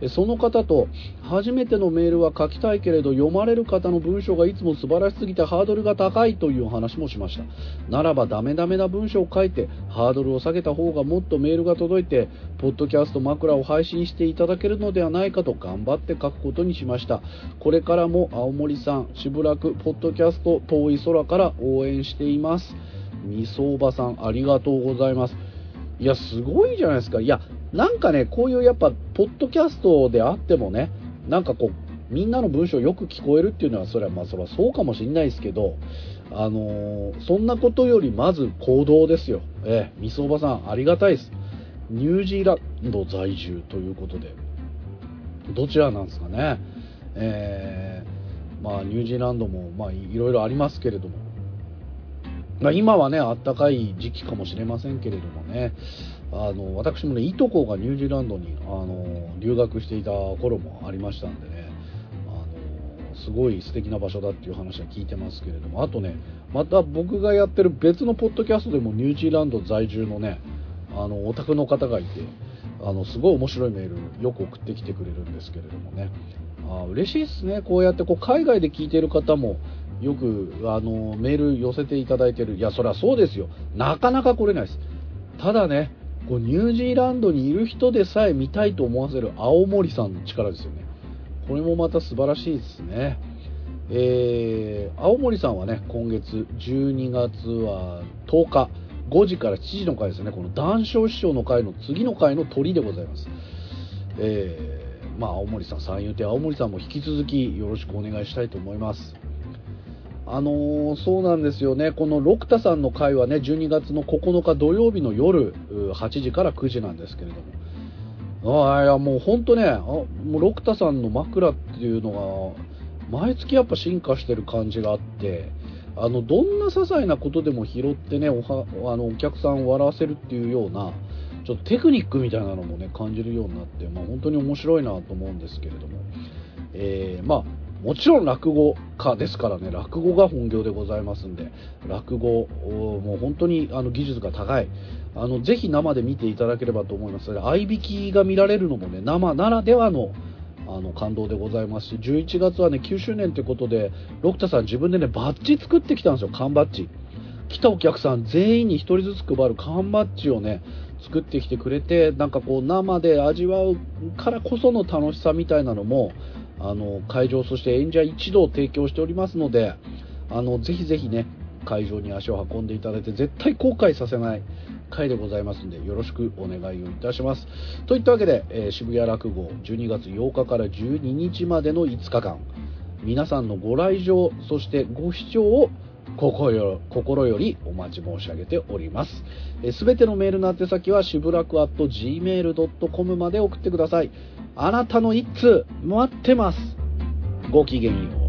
その方と初めてのメールは書きたいけれど読まれる方の文章がいつも素晴らしすぎてハードルが高いという話もしました。ならばダメダメな文章を書いてハードルを下げた方がもっとメールが届いてポッドキャスト枕を配信していただけるのではないかと頑張って書くことにしました。これからも青森さんしぶらくポッドキャスト遠い空から応援しています。みそおばさんありがとうございます。いやすごいじゃないですかいやなんかね、こういうやっぱ、ポッドキャストであってもね、なんかこう、みんなの文章よく聞こえるっていうのは、それはまあ、それはそうかもしれないですけど、あのー、そんなことよりまず行動ですよ。ええ、みそおばさん、ありがたいです。ニュージーランド在住ということで、どちらなんですかね。えー、まあ、ニュージーランドも、まあ、いろいろありますけれども、まあ、今はね、あったかい時期かもしれませんけれどもね、あの私もねいとこがニュージーランドにあの留学していた頃もありましたんでね。あのすごい素敵な場所だっていう話は聞いてますけれども。あとねまた僕がやってる別のポッドキャストでもニュージーランド在住のねあのオタクの方がいてあのすごい面白いメールよく送ってきてくれるんですけれどもね。あ嬉しいですね。こうやってこう海外で聞いてる方もよくあのメール寄せていただいてる。いやそれはそうですよ。なかなか来れないです。ただねこうニュージーランドにいる人でさえ見たいと思わせる青森さんの力ですよね。これもまた素晴らしいですね。えー、青森さんはね、今月12月は10日、5時から7時の回ですね、この談笑師匠の回の次の回の鳥でございます。えー、まあ、青森さん、三遊亭青森さんも引き続きよろしくお願いしたいと思います。あのー、そうなんですよね、この六田さんの会はね、12月の9日土曜日の夜8時から9時なんですけれども、あいやもう本当ね、あもう六田さんの枕っていうのが、毎月やっぱ進化してる感じがあって、あのどんな些細なことでも拾ってねおはあのお客さんを笑わせるっていうような、ちょっとテクニックみたいなのもね感じるようになって、まあ、本当に面白いなと思うんですけれども、えー、まあもちろん落語家ですからね、落語が本業でございますんで、落語、もう本当にあの技術が高い。あの、ぜひ生で見ていただければと思います。合いびきが見られるのもね、生ならではの、あの、感動でございますし、11月はね、9周年ということで、六田さん自分でね、バッジ作ってきたんですよ、缶バッジ。来たお客さん全員に1人ずつ配る缶バッジをね、作ってきてくれて、なんかこう、生で味わうからこその楽しさみたいなのも、あの会場、そして演者一同提供しておりますので、あのぜひぜひね、会場に足を運んでいただいて、絶対後悔させない回でございますんで、よろしくお願いをいたします。といったわけで、えー渋谷落語12月8日から12日までの5日間、皆さんのご来場、そしてご視聴を心よ心よりお待ち申し上げております。すべてのメールの宛先は、しぶらく at gmail.com まで送ってください。あなたの一通、待ってます。ごきげんよう。